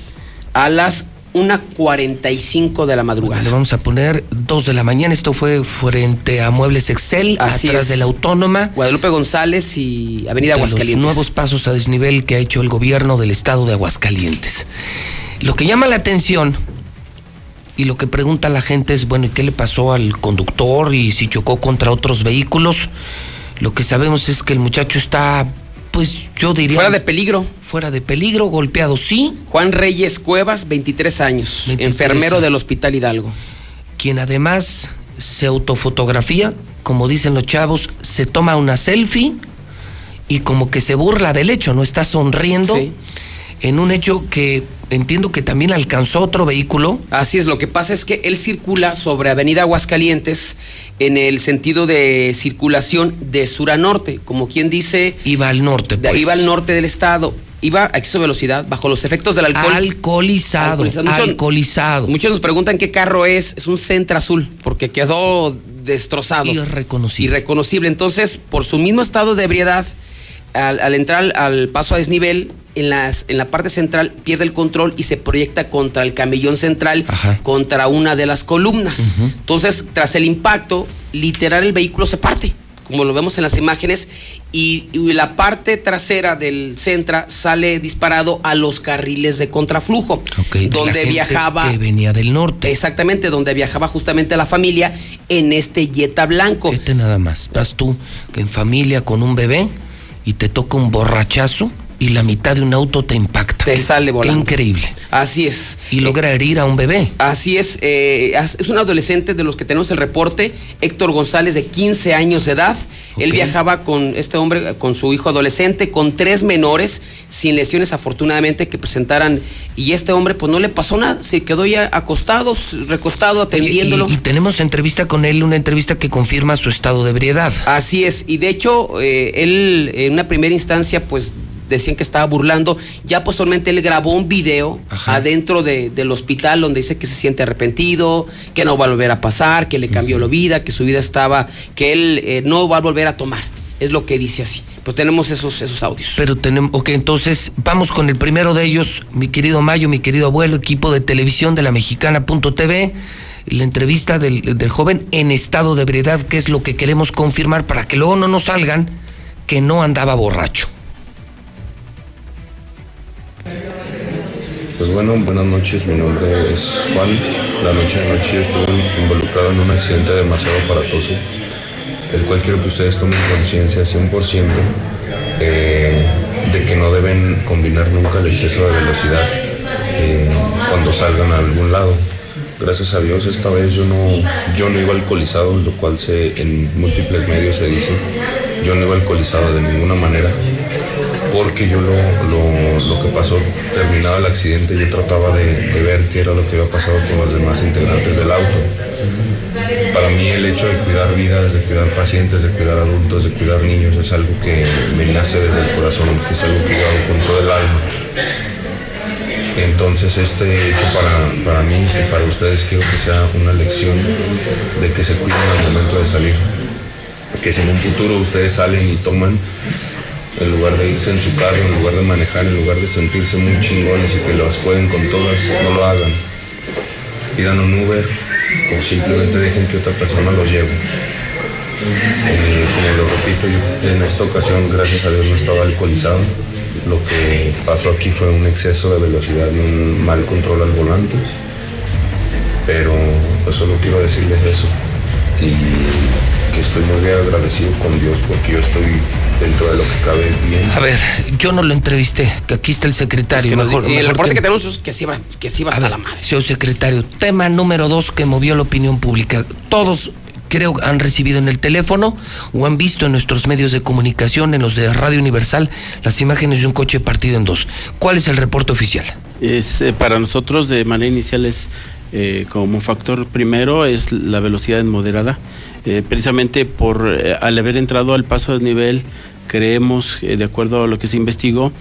Speaker 2: a las 1.45 de la
Speaker 1: Le
Speaker 2: madrugada.
Speaker 1: vamos a poner dos de la mañana. Esto fue frente a Muebles Excel,
Speaker 2: Así
Speaker 1: atrás
Speaker 2: es.
Speaker 1: de la Autónoma.
Speaker 2: Guadalupe González y Avenida
Speaker 1: de los
Speaker 2: Aguascalientes.
Speaker 1: nuevos pasos a desnivel que ha hecho el gobierno del estado de Aguascalientes. Lo que llama la atención y lo que pregunta la gente es, bueno, ¿y qué le pasó al conductor y si chocó contra otros vehículos? Lo que sabemos es que el muchacho está, pues yo diría...
Speaker 2: Fuera de peligro.
Speaker 1: fuera de peligro, golpeado sí,
Speaker 2: Juan Reyes Cuevas, 23 años,
Speaker 1: 23
Speaker 2: enfermero del Hospital Hidalgo.
Speaker 1: quien además se autofotografía, como dicen los chavos, se toma una selfie y como que se burla del hecho, no está sonriendo
Speaker 2: Sí.
Speaker 1: En un hecho que entiendo que también alcanzó otro vehículo.
Speaker 2: Así es, lo que pasa es que él circula sobre Avenida Aguascalientes en el sentido de circulación de sur a norte, como quien dice,
Speaker 1: Iba al norte, pues.
Speaker 2: iba al norte del estado, iba a exceso de velocidad, bajo los efectos del alcohol.
Speaker 1: Alcoholizado,
Speaker 2: Alcoholizado. Muchos-
Speaker 1: alcoholizado.
Speaker 2: Muchos nos preguntan qué carro es, es un Centra Azul, porque quedó destrozado.
Speaker 1: Irreconocible.
Speaker 2: Irreconocible. Entonces, por su mismo estado de ebriedad, al, al entrar al paso a desnivel, en, las, en la parte central pierde el control y se proyecta contra el camellón central,
Speaker 1: Ajá.
Speaker 2: contra una de las columnas. Entonces, tras el impacto, literal el vehículo se parte, como lo vemos en las imágenes, y, y la parte trasera del Centra sale disparado a los carriles de contraflujo,
Speaker 1: Ok, de la
Speaker 2: donde
Speaker 1: gente
Speaker 2: viajaba...
Speaker 1: Que venía del norte.
Speaker 2: Exactamente, donde viajaba justamente la familia en este Jetta blanco.
Speaker 1: Este nada más. Estás tú en familia con un bebé y te toca un borrachazo y la mitad de un auto te impacta.
Speaker 2: Te
Speaker 1: Qué-
Speaker 2: sale volando.
Speaker 1: Qué increíble.
Speaker 2: Así es.
Speaker 1: Y logra herir a un bebé.
Speaker 2: Así es, eh, es un adolescente de los que tenemos el reporte, Héctor González, de 15 años de edad. Él viajaba con este hombre, con su hijo adolescente, con tres menores, sin lesiones afortunadamente que presentaran. Y este hombre, pues no le pasó nada, se quedó ya acostado, recostado, atendiéndolo.
Speaker 1: Y, y tenemos entrevista con él, una entrevista que confirma su estado de ebriedad.
Speaker 2: Así es, y de hecho, eh, él en una primera instancia, pues decían que estaba burlando. Ya posteriormente él grabó un video
Speaker 1: Ajá.
Speaker 2: adentro de- del hospital donde dice que se siente arrepentido, que no va a volver a pasar, que le cambió la vida, que su vida estaba, que él eh, no va a volver a tomar. Es lo que dice así. Pues tenemos esos, esos audios.
Speaker 1: Pero tenemos, ok, entonces vamos con el primero de ellos, mi querido Mayo, mi querido abuelo, equipo de televisión de la mexicana.tv, la entrevista del, del joven en estado de ebriedad, que es lo que queremos confirmar para que luego no nos salgan que no andaba borracho.
Speaker 7: Pues bueno, buenas noches, mi nombre es Juan. La noche de noche yo estuve involucrado en un accidente demasiado aparatoso, el cual quiero que ustedes tomen conciencia 100% eh, de que no deben combinar nunca el exceso de velocidad eh, cuando salgan a algún lado. Gracias a Dios esta vez yo no, yo no iba alcoholizado, lo cual se, en múltiples medios se dice. Yo no iba alcoholizado de ninguna manera porque yo lo, lo- lo que pasó, terminado el accidente, yo trataba de, de ver qué era lo que había pasado con los demás integrantes del auto. Para mí el hecho de cuidar vidas, de cuidar pacientes, de cuidar adultos, de cuidar niños es algo que me nace desde el corazón, que es algo que yo hago con todo el alma. Entonces este hecho para, para mí y para ustedes quiero que sea una lección de que se cuiden al momento de salir. Que si en un futuro ustedes salen y toman, en lugar de irse en su carro, en lugar de manejar, en lugar de sentirse muy chingones y que las pueden con todas, no lo hagan. Pidan un Uber o simplemente dejen que otra persona los lleve. Eh, como lo repito, yo en esta ocasión, gracias a Dios, no estaba alcoholizado. Lo que pasó aquí fue un exceso de velocidad y un mal control al volante. Pero pues solo quiero decirles eso. Y que estoy muy agradecido con Dios porque yo estoy dentro de lo que cabe bien.
Speaker 1: A ver, yo no lo entrevisté, que aquí está el secretario.
Speaker 2: Que nos-
Speaker 1: mejor,
Speaker 2: y el reporte
Speaker 1: que-
Speaker 2: que tenemos es que sí va, que sí va
Speaker 1: A
Speaker 2: hasta
Speaker 1: ver,
Speaker 2: la madre.
Speaker 1: señor secretario, tema número dos que movió la opinión pública. Todos creo han recibido en el teléfono o han visto en nuestros medios de comunicación, en los de Radio Universal, las imágenes de un coche partido en dos. ¿Cuál es el reporte oficial?
Speaker 3: Es, eh, para nosotros de manera inicial es eh, como factor primero es la velocidad moderada. Eh, precisamente por eh, al haber entrado al paso de nivel, creemos, eh, de acuerdo a lo que se investigó,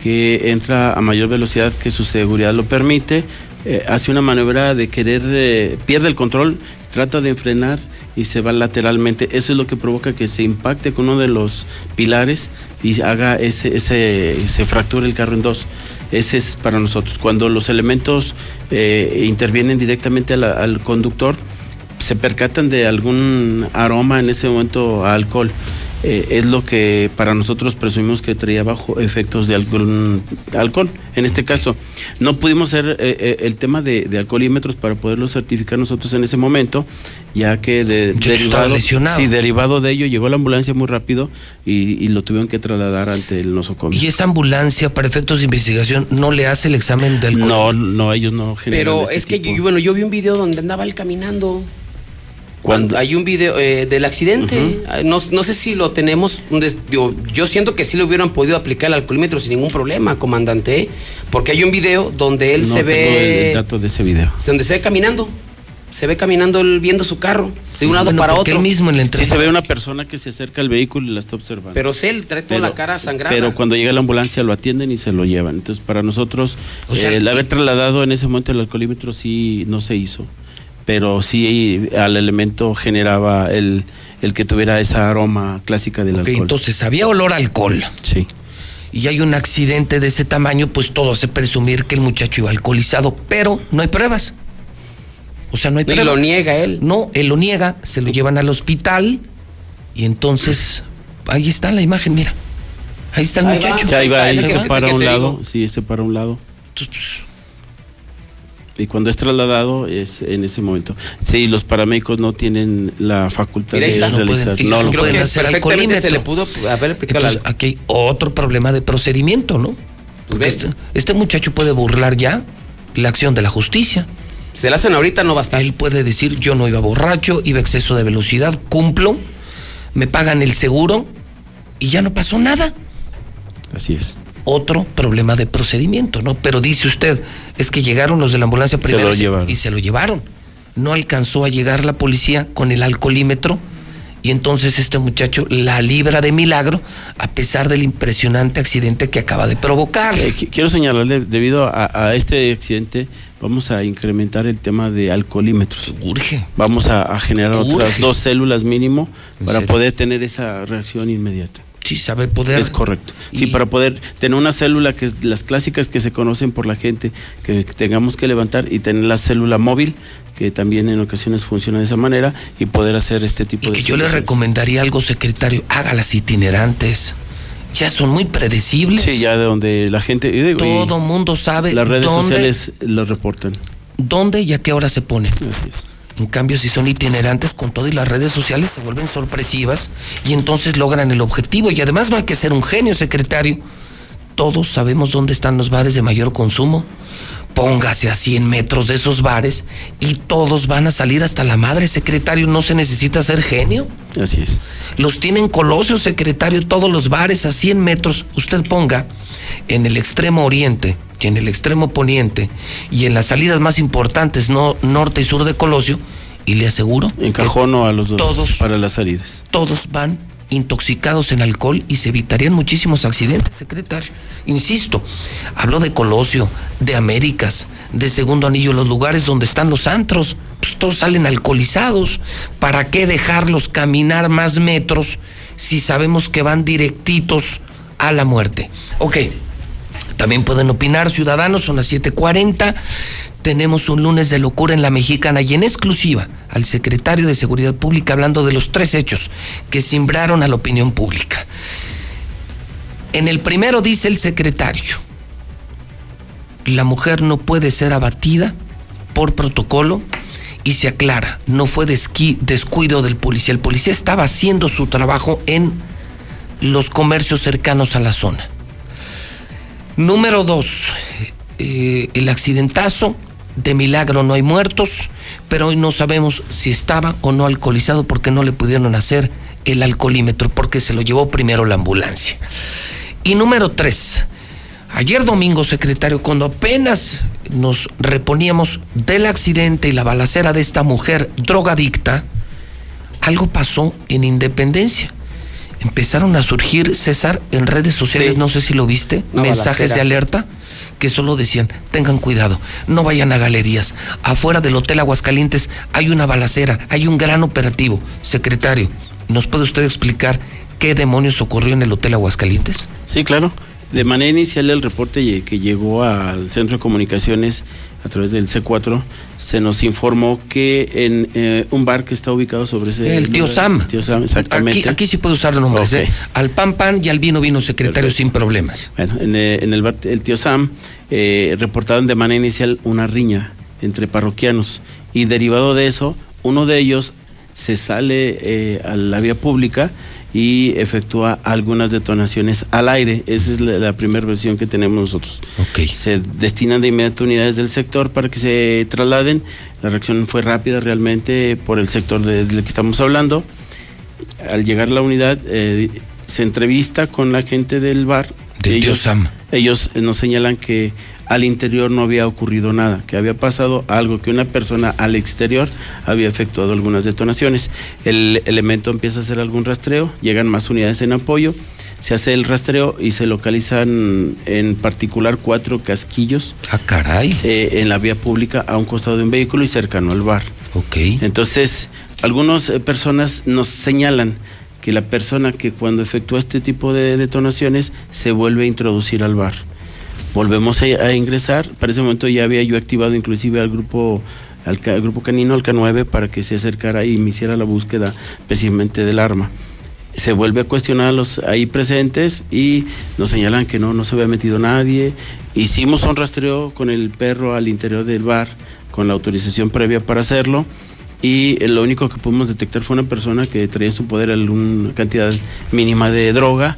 Speaker 3: que entra a mayor velocidad que su seguridad lo permite, eh, hace una maniobra de querer, eh, pierde el control, trata de frenar y se va lateralmente. Eso es lo que provoca que se impacte con uno de los pilares y haga ese, ese, se fracture el carro en dos. Ese es para nosotros. Cuando los elementos intervienen directamente al conductor, se percatan de algún aroma en ese momento a alcohol. Eh, es lo que para nosotros presumimos que traía bajo efectos de algún alcohol. En este caso, no pudimos hacer eh, eh, el tema de, de alcoholímetros para poderlo certificar nosotros en ese momento, ya que de,
Speaker 1: lesionado.
Speaker 3: sí, derivado de ello llegó la ambulancia muy rápido y, y lo tuvieron que trasladar ante el nosocomio.
Speaker 1: Y esa ambulancia, para efectos de investigación, no le hace el examen del
Speaker 3: No, no, ellos no generan
Speaker 2: Pero
Speaker 3: este
Speaker 2: es que
Speaker 3: tipo.
Speaker 2: yo, bueno, yo vi un video donde andaba él caminando.
Speaker 3: Cuando-
Speaker 2: hay un video eh, del accidente, no, no sé si lo tenemos, yo, yo siento que sí le hubieran podido aplicar el alcoholímetro sin ningún problema, comandante, porque hay un video donde él
Speaker 3: no
Speaker 2: se
Speaker 3: tengo
Speaker 2: ve,
Speaker 3: el dato de ese video.
Speaker 2: donde se ve caminando, se ve caminando él viendo su carro de un lado
Speaker 1: Bueno,
Speaker 2: para otro.
Speaker 1: él mismo en la
Speaker 3: Sí se ve una persona que se acerca al vehículo y la está observando.
Speaker 2: Pero es él, trae toda la cara sangrada.
Speaker 3: Pero cuando llega la ambulancia lo atienden y se lo llevan. Entonces, para nosotros,
Speaker 1: O sea,
Speaker 3: eh, el haber trasladado en ese momento el alcoholímetro sí no se hizo. Pero sí al elemento generaba el, el que tuviera esa aroma clásica del
Speaker 1: Ok,
Speaker 3: alcohol.
Speaker 1: entonces había olor a alcohol
Speaker 3: sí.
Speaker 1: y hay un accidente de ese tamaño, pues todo hace presumir que el muchacho iba alcoholizado, pero no hay pruebas. O sea, no hay
Speaker 2: y
Speaker 1: pruebas.
Speaker 2: lo niega él.
Speaker 1: No, él lo niega, se lo llevan al hospital y entonces ahí está la imagen, mira. Ahí está el
Speaker 2: Ahí va.
Speaker 1: muchacho.
Speaker 3: Ya
Speaker 2: ahí
Speaker 3: iba,
Speaker 2: es
Speaker 3: se para un lado.
Speaker 2: digo.
Speaker 3: Sí, se para un lado.
Speaker 1: Entonces, pues,
Speaker 3: y cuando es trasladado es en ese momento. Sí, los paramédicos no tienen la facultad de
Speaker 2: no
Speaker 3: realizar.
Speaker 1: pueden-
Speaker 3: no,
Speaker 1: no
Speaker 3: lo
Speaker 2: Creo
Speaker 1: pueden
Speaker 2: que
Speaker 1: hacer
Speaker 2: perfectamente se le pudo haber
Speaker 1: Entonces,
Speaker 2: la-
Speaker 1: aquí hay otro problema de procedimiento, ¿no? Porque
Speaker 2: Ve.
Speaker 1: este, este muchacho puede burlar ya la acción de la justicia.
Speaker 2: Se la hacen ahorita, no va a estar.
Speaker 1: Él puede decir, yo no iba borracho, iba a exceso de velocidad, cumplo, me pagan el seguro y ya no pasó nada.
Speaker 3: Así es.
Speaker 1: Otro problema de procedimiento, ¿no? Pero dice usted, es que llegaron los de la ambulancia primero y se-
Speaker 3: llevaron.
Speaker 1: y se lo llevaron. No alcanzó a llegar la policía con el alcoholímetro y entonces este muchacho la libra de milagro a pesar del impresionante accidente que acaba de provocar.
Speaker 3: Qui- quiero señalarle, debido a, a este accidente, vamos a incrementar el tema de alcoholímetros.
Speaker 1: Urge.
Speaker 3: Vamos a, a generar otras dos células mínimo
Speaker 1: ¿En
Speaker 3: para poder tener esa reacción inmediata.
Speaker 1: Sí, sabe poder.
Speaker 3: Es correcto. Sí, para poder tener una célula que es las clásicas que se conocen por la gente, que tengamos que levantar y tener la célula móvil, que también en ocasiones funciona de esa manera, y poder hacer este tipo
Speaker 1: Y
Speaker 3: de
Speaker 1: que yo le
Speaker 3: situaciones.
Speaker 1: recomendaría algo, secretario, hágalas itinerantes. Ya son muy predecibles.
Speaker 3: Sí, ya de donde la gente... digo,
Speaker 1: Todo mundo sabe
Speaker 3: las redes
Speaker 1: dónde,
Speaker 3: sociales lo reportan.
Speaker 1: dónde y a qué hora se ponen.
Speaker 3: Así es.
Speaker 1: En cambio, si son itinerantes con todo y las redes sociales se vuelven sorpresivas y entonces logran el objetivo. Y además no hay que ser un genio, secretario. Todos sabemos dónde están los bares de mayor consumo. Póngase a 100 metros de esos bares y todos van a salir hasta la madre, secretario. No se necesita ser genio.
Speaker 3: Así es.
Speaker 1: Los tienen Colosio, secretario, todos los bares a 100 metros. Usted ponga en el extremo oriente y en el extremo poniente y en las salidas más importantes, no, norte y sur de Colosio, y le aseguro
Speaker 3: Encajono a los dos
Speaker 1: todos-
Speaker 3: para las salidas.
Speaker 1: todos van intoxicados en alcohol y se evitarían muchísimos accidentes, secretario. Insisto, habló de Colosio, de Américas, de Segundo Anillo, los lugares donde están los antros, pues todos salen alcoholizados. ¿Para qué dejarlos caminar más metros si sabemos que van directitos a la muerte? Ok, también pueden opinar ciudadanos, son las 7:40. Tenemos un lunes de locura en la mexicana y en exclusiva al secretario de Seguridad Pública hablando de los tres hechos que simbraron a la opinión pública. En el primero dice el secretario, la mujer no puede ser abatida por protocolo y se aclara, no fue descuido del policía. El policía estaba haciendo su trabajo en los comercios cercanos a la zona. Número dos, eh, el accidentazo. De milagro no hay muertos, pero hoy no sabemos si estaba o no alcoholizado porque no le pudieron hacer el alcoholímetro, porque se lo llevó primero la ambulancia. Y número tres, ayer domingo, secretario, cuando apenas nos reponíamos del accidente y la balacera de esta mujer drogadicta, algo pasó en Independencia. Empezaron a surgir, César, en redes sociales,
Speaker 2: Sí.
Speaker 1: no sé si lo viste, mensajes
Speaker 2: balacera.
Speaker 1: de alerta que solo decían, tengan cuidado, no vayan a galerías. Afuera del Hotel Aguascalientes hay una balacera, hay un gran operativo. Secretario, ¿nos puede usted explicar qué demonios ocurrió en el Hotel Aguascalientes?
Speaker 3: Sí, claro. De manera inicial el reporte que llegó al Centro de Comunicaciones a través del C4 se nos informó que en eh, un bar que está ubicado sobre ese
Speaker 1: El tío Sam.
Speaker 3: Tío Sam, exactamente.
Speaker 1: Aquí, aquí sí puede usar los nombres. ¿eh? Al pan pan y al vino vino secretario
Speaker 3: Perfecto.
Speaker 1: sin problemas.
Speaker 3: Bueno, en, eh, en el bar el tío Sam eh, reportaron de manera inicial una riña entre parroquianos y derivado de eso, uno de ellos se sale a la vía pública y efectúa algunas detonaciones al aire. Esa es la, la primera versión que tenemos nosotros.
Speaker 1: Ok.
Speaker 3: Se destinan de inmediato unidades del sector para que se trasladen. La reacción fue rápida realmente por el sector de- del que estamos hablando. Al llegar la unidad, eh, se entrevista con la gente del bar.
Speaker 1: Del
Speaker 3: ellos,
Speaker 1: Sam.
Speaker 3: Ellos nos señalan que al interior no había ocurrido nada, que había pasado algo, que una persona al exterior había efectuado algunas detonaciones. El elemento empieza a hacer algún rastreo, llegan más unidades en apoyo, se hace el rastreo y se localizan en particular cuatro casquillos
Speaker 1: Ah, caray.
Speaker 3: eh, en la vía pública a un costado de un vehículo y cercano al bar.
Speaker 1: Ok.
Speaker 3: Entonces, algunas eh, personas nos señalan que la persona que cuando efectúa este tipo de detonaciones se vuelve a introducir al bar. Volvemos a, ingresar, para ese momento ya había yo activado inclusive al grupo al, grupo canino, al K9, para que se acercara y me hiciera la búsqueda precisamente del arma. se vuelve a cuestionar a los ahí presentes y nos señalan que no, no se había metido nadie. Hicimos un rastreo con el perro al interior del bar con la autorización previa para hacerlo y lo único que pudimos detectar fue una persona que traía en su poder alguna cantidad mínima de droga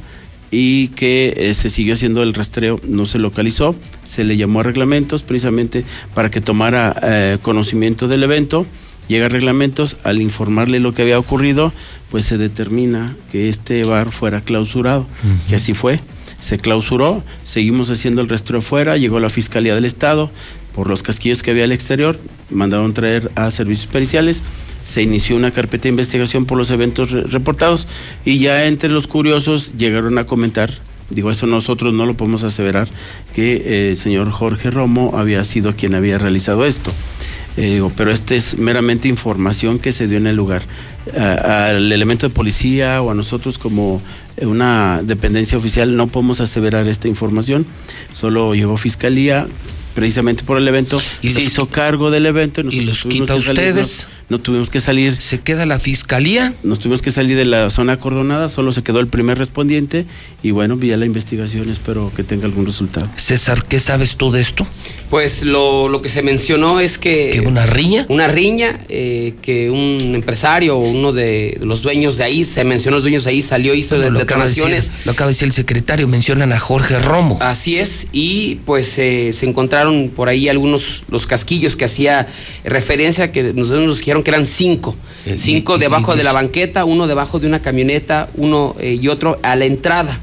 Speaker 3: y que eh, se siguió haciendo el rastreo, no se localizó, se le llamó a reglamentos precisamente para que tomara eh, conocimiento del evento, llega a reglamentos, al informarle lo que había ocurrido, pues se determina que este bar fuera clausurado, que así fue, se clausuró, seguimos haciendo el rastreo afuera, llegó la Fiscalía del Estado, por los casquillos que había al exterior, mandaron traer a servicios periciales, se inició una carpeta de investigación por los eventos re- reportados y ya entre los curiosos llegaron a comentar, digo eso nosotros no lo podemos aseverar, que eh, el señor Jorge Romo había sido quien había realizado esto. Eh, digo, pero esta es meramente información que se dio en el lugar. Al elemento de policía o a nosotros como una dependencia oficial no podemos aseverar esta información. Solo llegó fiscalía precisamente por el evento
Speaker 1: ¿Y
Speaker 3: se
Speaker 1: los
Speaker 3: hizo cargo del evento y
Speaker 1: los quita
Speaker 3: que salir, no-
Speaker 1: ustedes?
Speaker 3: no tuvimos que salir
Speaker 1: Se queda la fiscalía.
Speaker 3: nos tuvimos que salir de la zona acordonada, solo se quedó el primer respondiente y bueno, vía la investigación espero que tenga algún resultado.
Speaker 1: César, ¿qué sabes tú de esto?
Speaker 2: Pues lo, lo que se mencionó es que...
Speaker 1: ¿Que una riña?
Speaker 2: Una riña, eh, que un empresario o uno de los dueños de ahí, se mencionó los dueños de ahí, salió, hizo de-
Speaker 1: acaba de decir,
Speaker 2: detonaciones.
Speaker 1: lo acaba de decir el secretario, mencionan a Jorge Romo.
Speaker 2: Así es, y pues eh, se encontraron por ahí algunos, los casquillos que hacía referencia, que nosotros nos dijeron que eran cinco.
Speaker 1: Eh,
Speaker 2: cinco
Speaker 1: y- y-
Speaker 2: debajo
Speaker 1: y-
Speaker 2: de la banqueta, uno debajo de una camioneta, uno eh, y otro a la entrada.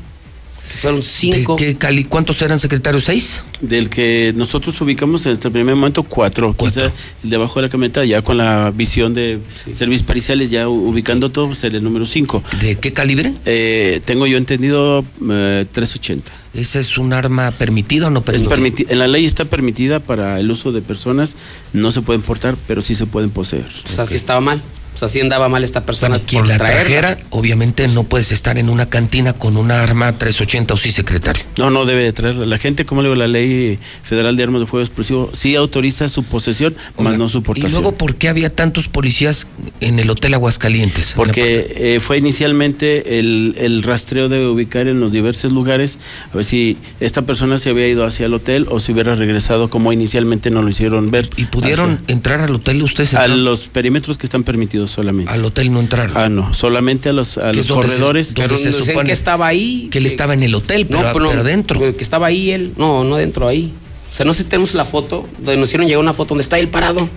Speaker 2: Que fueron
Speaker 1: ¿De
Speaker 2: cinco.
Speaker 1: qué cali ¿Cuántos eran secretarios? ¿Seis?
Speaker 3: Del que nosotros ubicamos en este primer momento cuatro,
Speaker 1: Cuatro.
Speaker 3: quizá el debajo de la camioneta ya con la visión de servicios periciales ya ubicando todo sería el número cinco.
Speaker 1: ¿De qué calibre?
Speaker 3: Eh, tengo yo entendido eh, 380.
Speaker 1: ¿Ese es un arma permitida o no
Speaker 3: Es
Speaker 1: permitida?
Speaker 3: permiti- en la ley está permitida para el uso de personas, no se pueden portar, pero sí se pueden poseer.
Speaker 2: O sea, sí estaba mal. O sea, sí andaba mal esta persona.
Speaker 1: Bueno, quien
Speaker 2: por
Speaker 1: la
Speaker 2: traerla.
Speaker 1: trajera, obviamente no puedes estar en una cantina con una arma 380 o sí, secretario.
Speaker 3: No, no debe de traerla. La gente, como le digo, la ley federal de armas de fuego explosivo sí autoriza su posesión, más
Speaker 1: Oiga,
Speaker 3: no su
Speaker 1: ¿Y
Speaker 3: portación.
Speaker 1: luego por qué había tantos policías en el Hotel Aguascalientes?
Speaker 3: Porque eh, fue inicialmente el, el rastreo de ubicar en los diversos lugares, a ver si esta persona se había ido hacia el hotel o si hubiera regresado como inicialmente nos lo hicieron ver.
Speaker 1: ¿Y pudieron
Speaker 3: hacia-
Speaker 1: entrar al hotel ustedes?
Speaker 3: a los perímetros que están permitidos solamente.
Speaker 1: Al hotel no entraron.
Speaker 3: Ah, no, solamente a los, a los
Speaker 1: se-
Speaker 3: corredores.
Speaker 1: donde
Speaker 2: Pero
Speaker 1: se supone
Speaker 2: que estaba ahí.
Speaker 1: que él estaba en el hotel, pero,
Speaker 2: no,
Speaker 1: pero adentro.
Speaker 2: Que estaba ahí él. No, no dentro ahí. O sea, no sé si tenemos la foto, donde nos hicieron llegar una foto donde está él parado.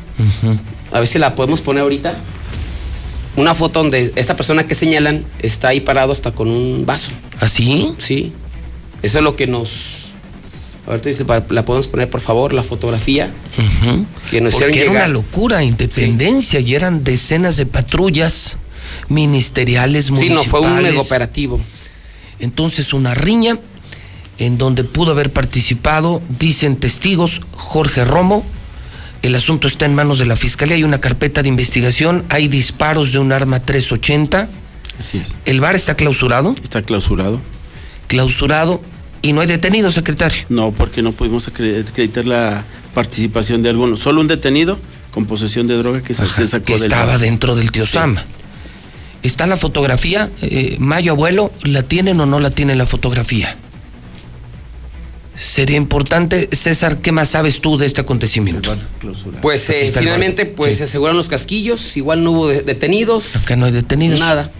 Speaker 2: A ver si la podemos poner ahorita. Una foto donde esta persona que señalan está ahí parado hasta con un vaso.
Speaker 1: ¿Así?
Speaker 2: Sí. Eso es lo que nos. Ahorita dice, la podemos poner por favor, la fotografía.
Speaker 1: Ujú.
Speaker 2: Que nos
Speaker 1: Porque era una locura, independencia, y eran decenas de patrullas ministeriales,
Speaker 2: Sí,
Speaker 1: municipales.
Speaker 2: no, fue un mega operativo.
Speaker 1: Entonces, una riña en donde pudo haber participado, dicen testigos, Jorge Romo. El asunto está en manos de la fiscalía, hay una carpeta de investigación, hay disparos de un arma 380.
Speaker 3: Así es.
Speaker 1: El bar está clausurado,
Speaker 3: Está clausurado.
Speaker 1: clausurado, y no hay detenido, secretario.
Speaker 3: No, porque no pudimos acre- acreditar la participación de alguno. Solo un detenido con posesión de droga que se,
Speaker 1: Ajá,
Speaker 3: se sacó
Speaker 1: que
Speaker 3: del
Speaker 1: estaba
Speaker 3: bar.
Speaker 1: dentro del tío
Speaker 3: Sí.
Speaker 1: Sama. Está la fotografía, eh, Mayo Abuelo, ¿la tienen o no la tienen la fotografía? Sería importante, César, ¿qué más sabes tú de este acontecimiento?
Speaker 2: Pues eh, finalmente, pues
Speaker 1: Sí.
Speaker 2: se aseguraron los casquillos, igual no hubo de- detenidos.
Speaker 1: Acá no hay detenidos.
Speaker 2: Nada.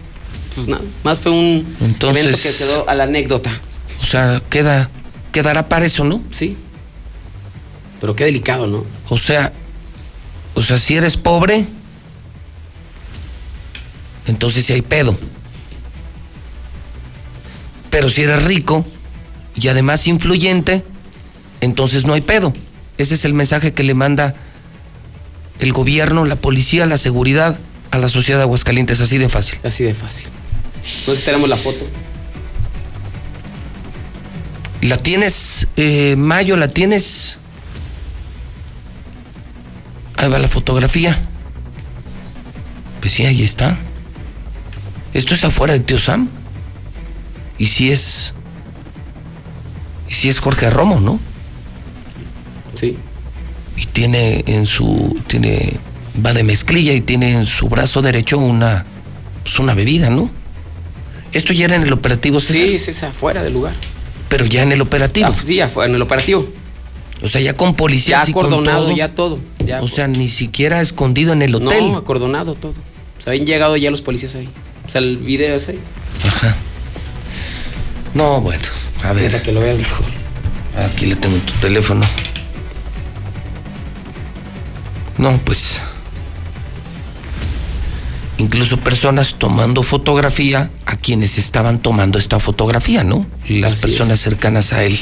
Speaker 2: Pues nada. Más fue un
Speaker 1: Entonces-
Speaker 2: evento que quedó a la anécdota.
Speaker 1: O sea, queda, quedará para eso, ¿no?
Speaker 2: Sí. Pero qué delicado, ¿no?
Speaker 1: O sea, o sea, si eres pobre, entonces sí hay pedo. Pero si eres rico y además influyente, entonces no hay pedo. Ese es el mensaje que le manda el gobierno, la policía, la seguridad a la sociedad de Aguascalientes, así de fácil.
Speaker 2: Así de fácil. Entonces tenemos la foto.
Speaker 1: ¿La tienes, eh, Mayo? ¿La tienes? Ahí va la fotografía. Pues sí, ahí está. Esto es afuera de Tío Sam. Y si es. Y si es Jorge Romo, ¿no?
Speaker 2: Sí.
Speaker 1: Y tiene en su. tiene. va de mezclilla y tiene en su brazo derecho una. pues una bebida, ¿no? Esto ya era en el operativo, César,
Speaker 2: Sí, sí, es afuera del lugar.
Speaker 1: Pero ya en el operativo.
Speaker 2: Ah, sí, afuera, en el operativo.
Speaker 1: o sea, ya con policías
Speaker 2: Ya
Speaker 1: y
Speaker 2: acordonado,
Speaker 1: todo.
Speaker 2: ya todo. Ya,
Speaker 1: o sea, ni siquiera escondido en el hotel.
Speaker 2: No, acordonado todo. O sea, habían llegado ya los policías ahí. O sea, el video es ahí.
Speaker 1: Ajá. No, bueno, a ver.
Speaker 2: Para que lo veas mejor.
Speaker 1: Aquí le tengo tu teléfono. No, pues. Incluso personas tomando fotografía a quienes estaban tomando esta fotografía, ¿no? Las
Speaker 2: Así
Speaker 1: personas
Speaker 2: es.
Speaker 1: cercanas a él.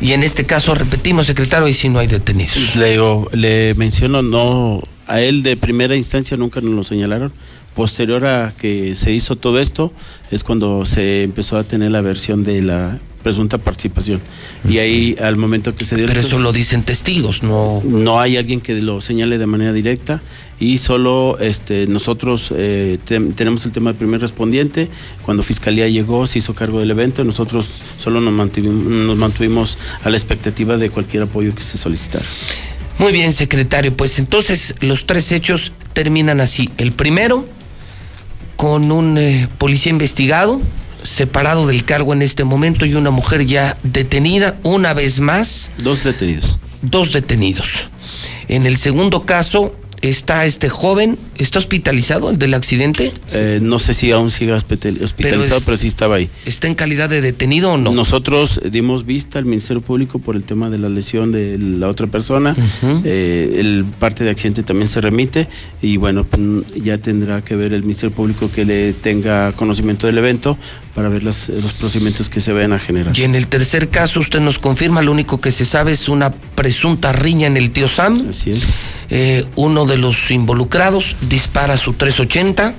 Speaker 1: Y en este caso, repetimos, secretario, y si no hay detenidos.
Speaker 3: Le digo, le menciono, no, a él de primera instancia nunca nos lo señalaron. Posterior a que se hizo todo esto, es cuando se empezó a tener la versión de la presunta participación. Y ahí, al momento que se dio
Speaker 1: Pero eso lo dicen testigos, no.
Speaker 3: no hay alguien que lo señale de manera directa y solo este, nosotros eh, tenemos el tema del primer respondiente. Cuando Fiscalía llegó, se hizo cargo del evento, nosotros solo nos mantuvimos, nos mantuvimos a la expectativa de cualquier apoyo que se solicitara.
Speaker 1: Muy bien, secretario. Pues entonces los tres hechos terminan así. El primero, con un eh, policía investigado, separado del cargo en este momento, y una mujer ya detenida, una vez más,
Speaker 3: Dos detenidos.
Speaker 1: dos detenidos. En el segundo caso está este joven, ¿está hospitalizado, el del accidente?
Speaker 3: Eh, no sé si aún sigue hospital- hospitalizado,
Speaker 1: es-
Speaker 3: pero, sí estaba ahí.
Speaker 1: ¿Está en calidad de detenido o no?
Speaker 3: Nosotros dimos vista al Ministerio Público por el tema de la lesión de la otra persona. Eh, el parte de accidente también se remite y bueno, pues, ya tendrá que ver el Ministerio Público que le tenga conocimiento del evento para ver las- los procedimientos que se vayan a generar.
Speaker 1: Y en el tercer caso, usted nos confirma, lo único que se sabe es una presunta riña en el tío Sam.
Speaker 3: Así es.
Speaker 1: Eh, uno de los involucrados dispara su 380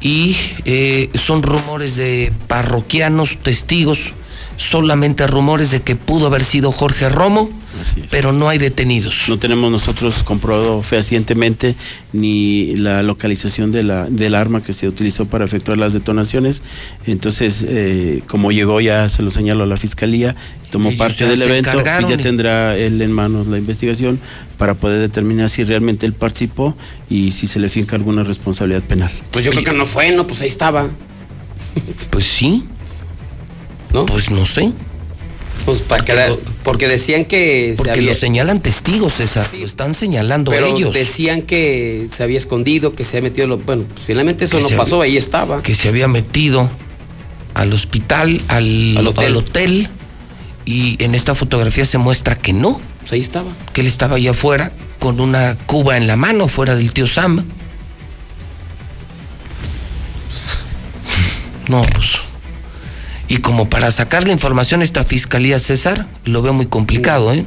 Speaker 1: y eh, son rumores de parroquianos, testigos, solamente rumores de que pudo haber sido Jorge Romo, pero no hay detenidos.
Speaker 3: No tenemos nosotros comprobado fehacientemente ni la localización de la, del arma que se utilizó para efectuar las detonaciones. Entonces, eh, como llegó ya se lo señaló a la fiscalía, tomó
Speaker 1: Ellos
Speaker 3: parte del evento y- ya tendrá él en manos la investigación para poder determinar si realmente él participó y si se le finca alguna responsabilidad penal.
Speaker 2: Pues yo creo que no fue, no, pues ahí estaba.
Speaker 1: Pues sí,
Speaker 2: ¿No?
Speaker 1: pues no sé,
Speaker 2: Pues para
Speaker 1: porque
Speaker 2: que-
Speaker 1: lo-
Speaker 2: porque decían que se
Speaker 1: porque
Speaker 2: había,
Speaker 1: lo señalan testigos, César, lo están señalando
Speaker 2: pero
Speaker 1: ellos.
Speaker 2: decían que se había escondido, que se había metido, lo- bueno, pues finalmente eso no pasó,
Speaker 1: había-
Speaker 2: ahí estaba.
Speaker 1: que se había metido al hospital, al,
Speaker 2: Al hotel.
Speaker 1: al hotel, y en esta fotografía se muestra que no,
Speaker 2: Pues ahí estaba.
Speaker 1: que él estaba allá afuera con una cuba en la mano, fuera del tío Sam. No, pues. Y como para sacar la información esta fiscalía, César, lo veo muy complicado, ¿eh?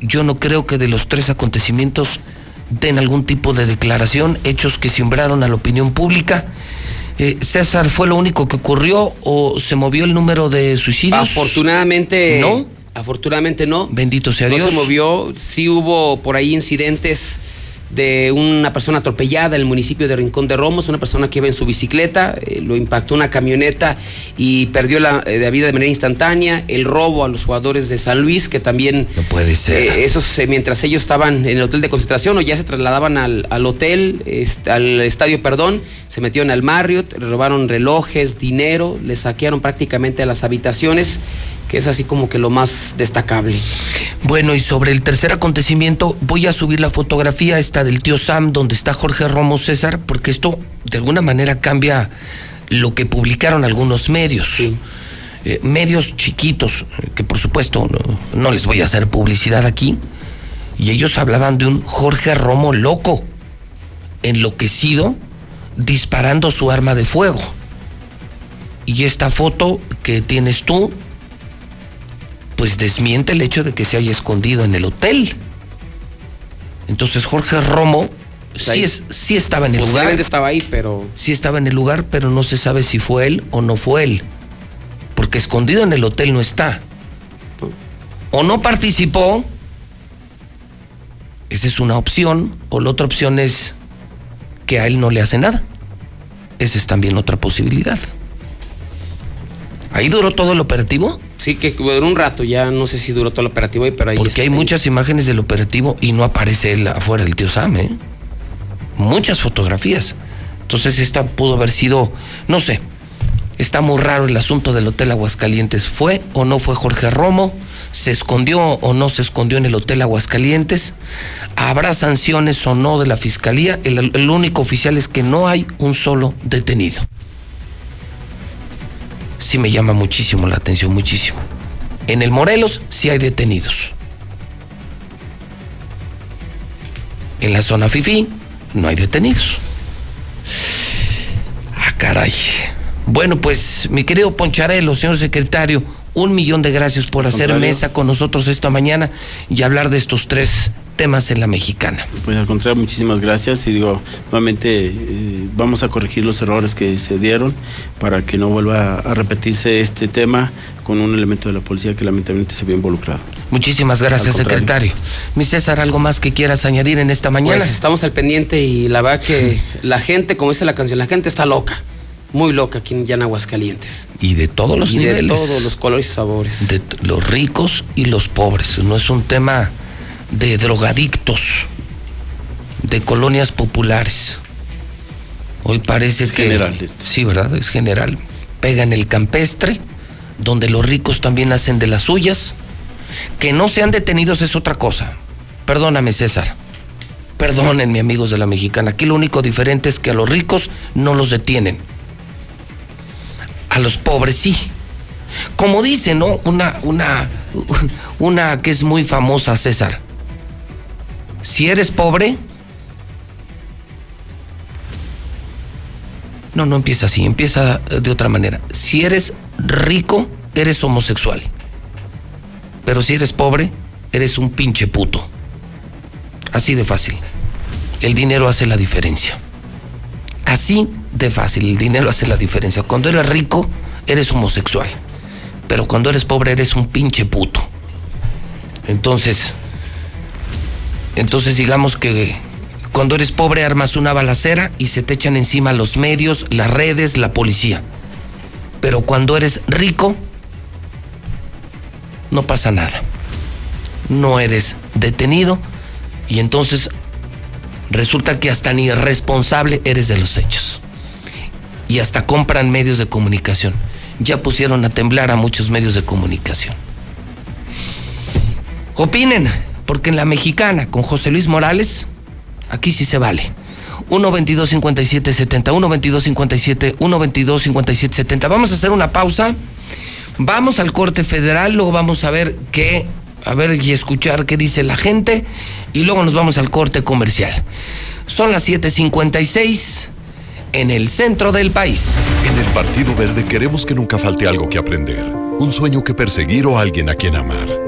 Speaker 1: Yo no creo que de los tres acontecimientos den algún tipo de declaración, hechos que simbraron a la opinión pública. Eh, César, ¿fue lo único que ocurrió o se movió el número de suicidios?
Speaker 2: Afortunadamente.
Speaker 1: ¿No?
Speaker 2: Afortunadamente no.
Speaker 1: Bendito sea
Speaker 2: no
Speaker 1: Dios.
Speaker 2: se movió. Sí hubo por ahí incidentes de una persona atropellada en el municipio de Rincón de Romos, una persona que iba en su bicicleta, eh, lo impactó una camioneta y perdió la, eh, la vida de manera instantánea, el robo a los jugadores de San Luis, que también...
Speaker 1: No puede ser.
Speaker 2: eh, esos, mientras ellos estaban en el hotel de concentración o ya se trasladaban al, al hotel, est- al estadio, perdón, se metieron al Marriott, robaron relojes, dinero, les saquearon prácticamente las habitaciones, que es así como que lo más destacable.
Speaker 1: Bueno, y sobre el tercer acontecimiento, voy a subir la fotografía esta del tío Sam, donde está Jorge Romo César, porque esto de alguna manera cambia lo que publicaron algunos medios.
Speaker 2: Sí.
Speaker 1: Eh, medios chiquitos, que por supuesto no, no les voy a hacer publicidad aquí, y ellos hablaban de un Jorge Romo loco, enloquecido, disparando su arma de fuego. Y esta foto que tienes tú, pues desmiente el hecho de que se haya escondido en el hotel. Entonces Jorge Romo sí,
Speaker 2: ahí-
Speaker 1: es, sí estaba en el lugar,
Speaker 2: estaba ahí, pero
Speaker 1: sí estaba en el lugar, pero no se sabe si fue él o no fue él, porque escondido en el hotel no está. O no participó, esa es una opción, o la otra opción es que a él no le hace nada. Esa es también otra posibilidad. ¿Ahí duró todo el operativo?
Speaker 2: Sí que duró un rato, ya no sé si duró todo el operativo ahí, pero ahí
Speaker 1: Porque
Speaker 2: está,
Speaker 1: hay
Speaker 2: ahí.
Speaker 1: muchas imágenes del operativo y no aparece él afuera del tío Sam, ¿eh? Muchas fotografías. Entonces esta pudo haber sido, no sé, está muy raro el asunto del Hotel Aguascalientes. ¿Fue o no fue Jorge Romo? ¿Se escondió o no se escondió en el Hotel Aguascalientes? ¿Habrá sanciones o no de la Fiscalía? El, el único oficial es que no hay un solo detenido. Sí me llama muchísimo la atención, muchísimo. En el Morelos sí hay detenidos. En la zona FIFI no hay detenidos. Ah, caray. Bueno, pues, mi querido Poncharelo, señor secretario, un millón de gracias por hacer
Speaker 3: Contrario.
Speaker 1: mesa con nosotros esta mañana y hablar de estos tres temas en la mexicana.
Speaker 3: Pues al contrario, muchísimas gracias y digo, nuevamente eh, vamos a corregir los errores que se dieron para que no vuelva a repetirse este tema con un elemento de la policía que lamentablemente se vio involucrado.
Speaker 1: Muchísimas gracias, secretario. Mi César, ¿algo más que quieras añadir en esta mañana?
Speaker 2: Pues estamos al pendiente y la verdad que la gente, como dice la canción, la gente está loca. Muy loca aquí en Aguascalientes.
Speaker 1: y de todos los
Speaker 2: y
Speaker 1: niveles.
Speaker 2: de todos los colores y sabores.
Speaker 1: de los ricos y los pobres. No es un tema de drogadictos, de colonias populares. Hoy parece
Speaker 3: Es
Speaker 1: que.
Speaker 3: general.
Speaker 1: Sí, ¿verdad? Es general. Pega en el campestre, donde los ricos también hacen de las suyas. Que no sean detenidos es otra cosa. Perdóname, César. Perdónenme, amigos de la mexicana. Aquí lo único diferente es que a los ricos no los detienen. A los pobres sí. Como dice, ¿no? Una, una, una que es muy famosa, César. Si eres pobre. No, no empieza así, empieza de otra manera. Si eres rico, eres homosexual. Pero si eres pobre, eres un pinche puto. Así de fácil. El dinero hace la diferencia. Así de fácil, el dinero hace la diferencia. Cuando eres rico, eres homosexual. Pero cuando eres pobre, eres un pinche puto. Entonces, entonces digamos que cuando eres pobre armas una balacera y se te echan encima los medios, las redes, la policía. Pero cuando eres rico, no pasa nada. No eres detenido y entonces resulta que hasta ni responsable eres de los hechos. Y hasta compran medios de comunicación. Ya pusieron a temblar a muchos medios de comunicación. Opinen, porque en la mexicana con José Luis Morales, aquí sí se vale. 1 22 57 70 1 22 57 1 22 57 70 Vamos a hacer una pausa. Vamos al corte federal, luego vamos a ver qué, a ver y escuchar qué dice la gente y luego nos vamos al corte comercial. Son las 7:56 en el centro del país.
Speaker 8: En el Partido Verde queremos que nunca falte algo que aprender, un sueño que perseguir o alguien a quien amar.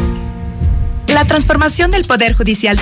Speaker 9: La transformación del Poder Judicial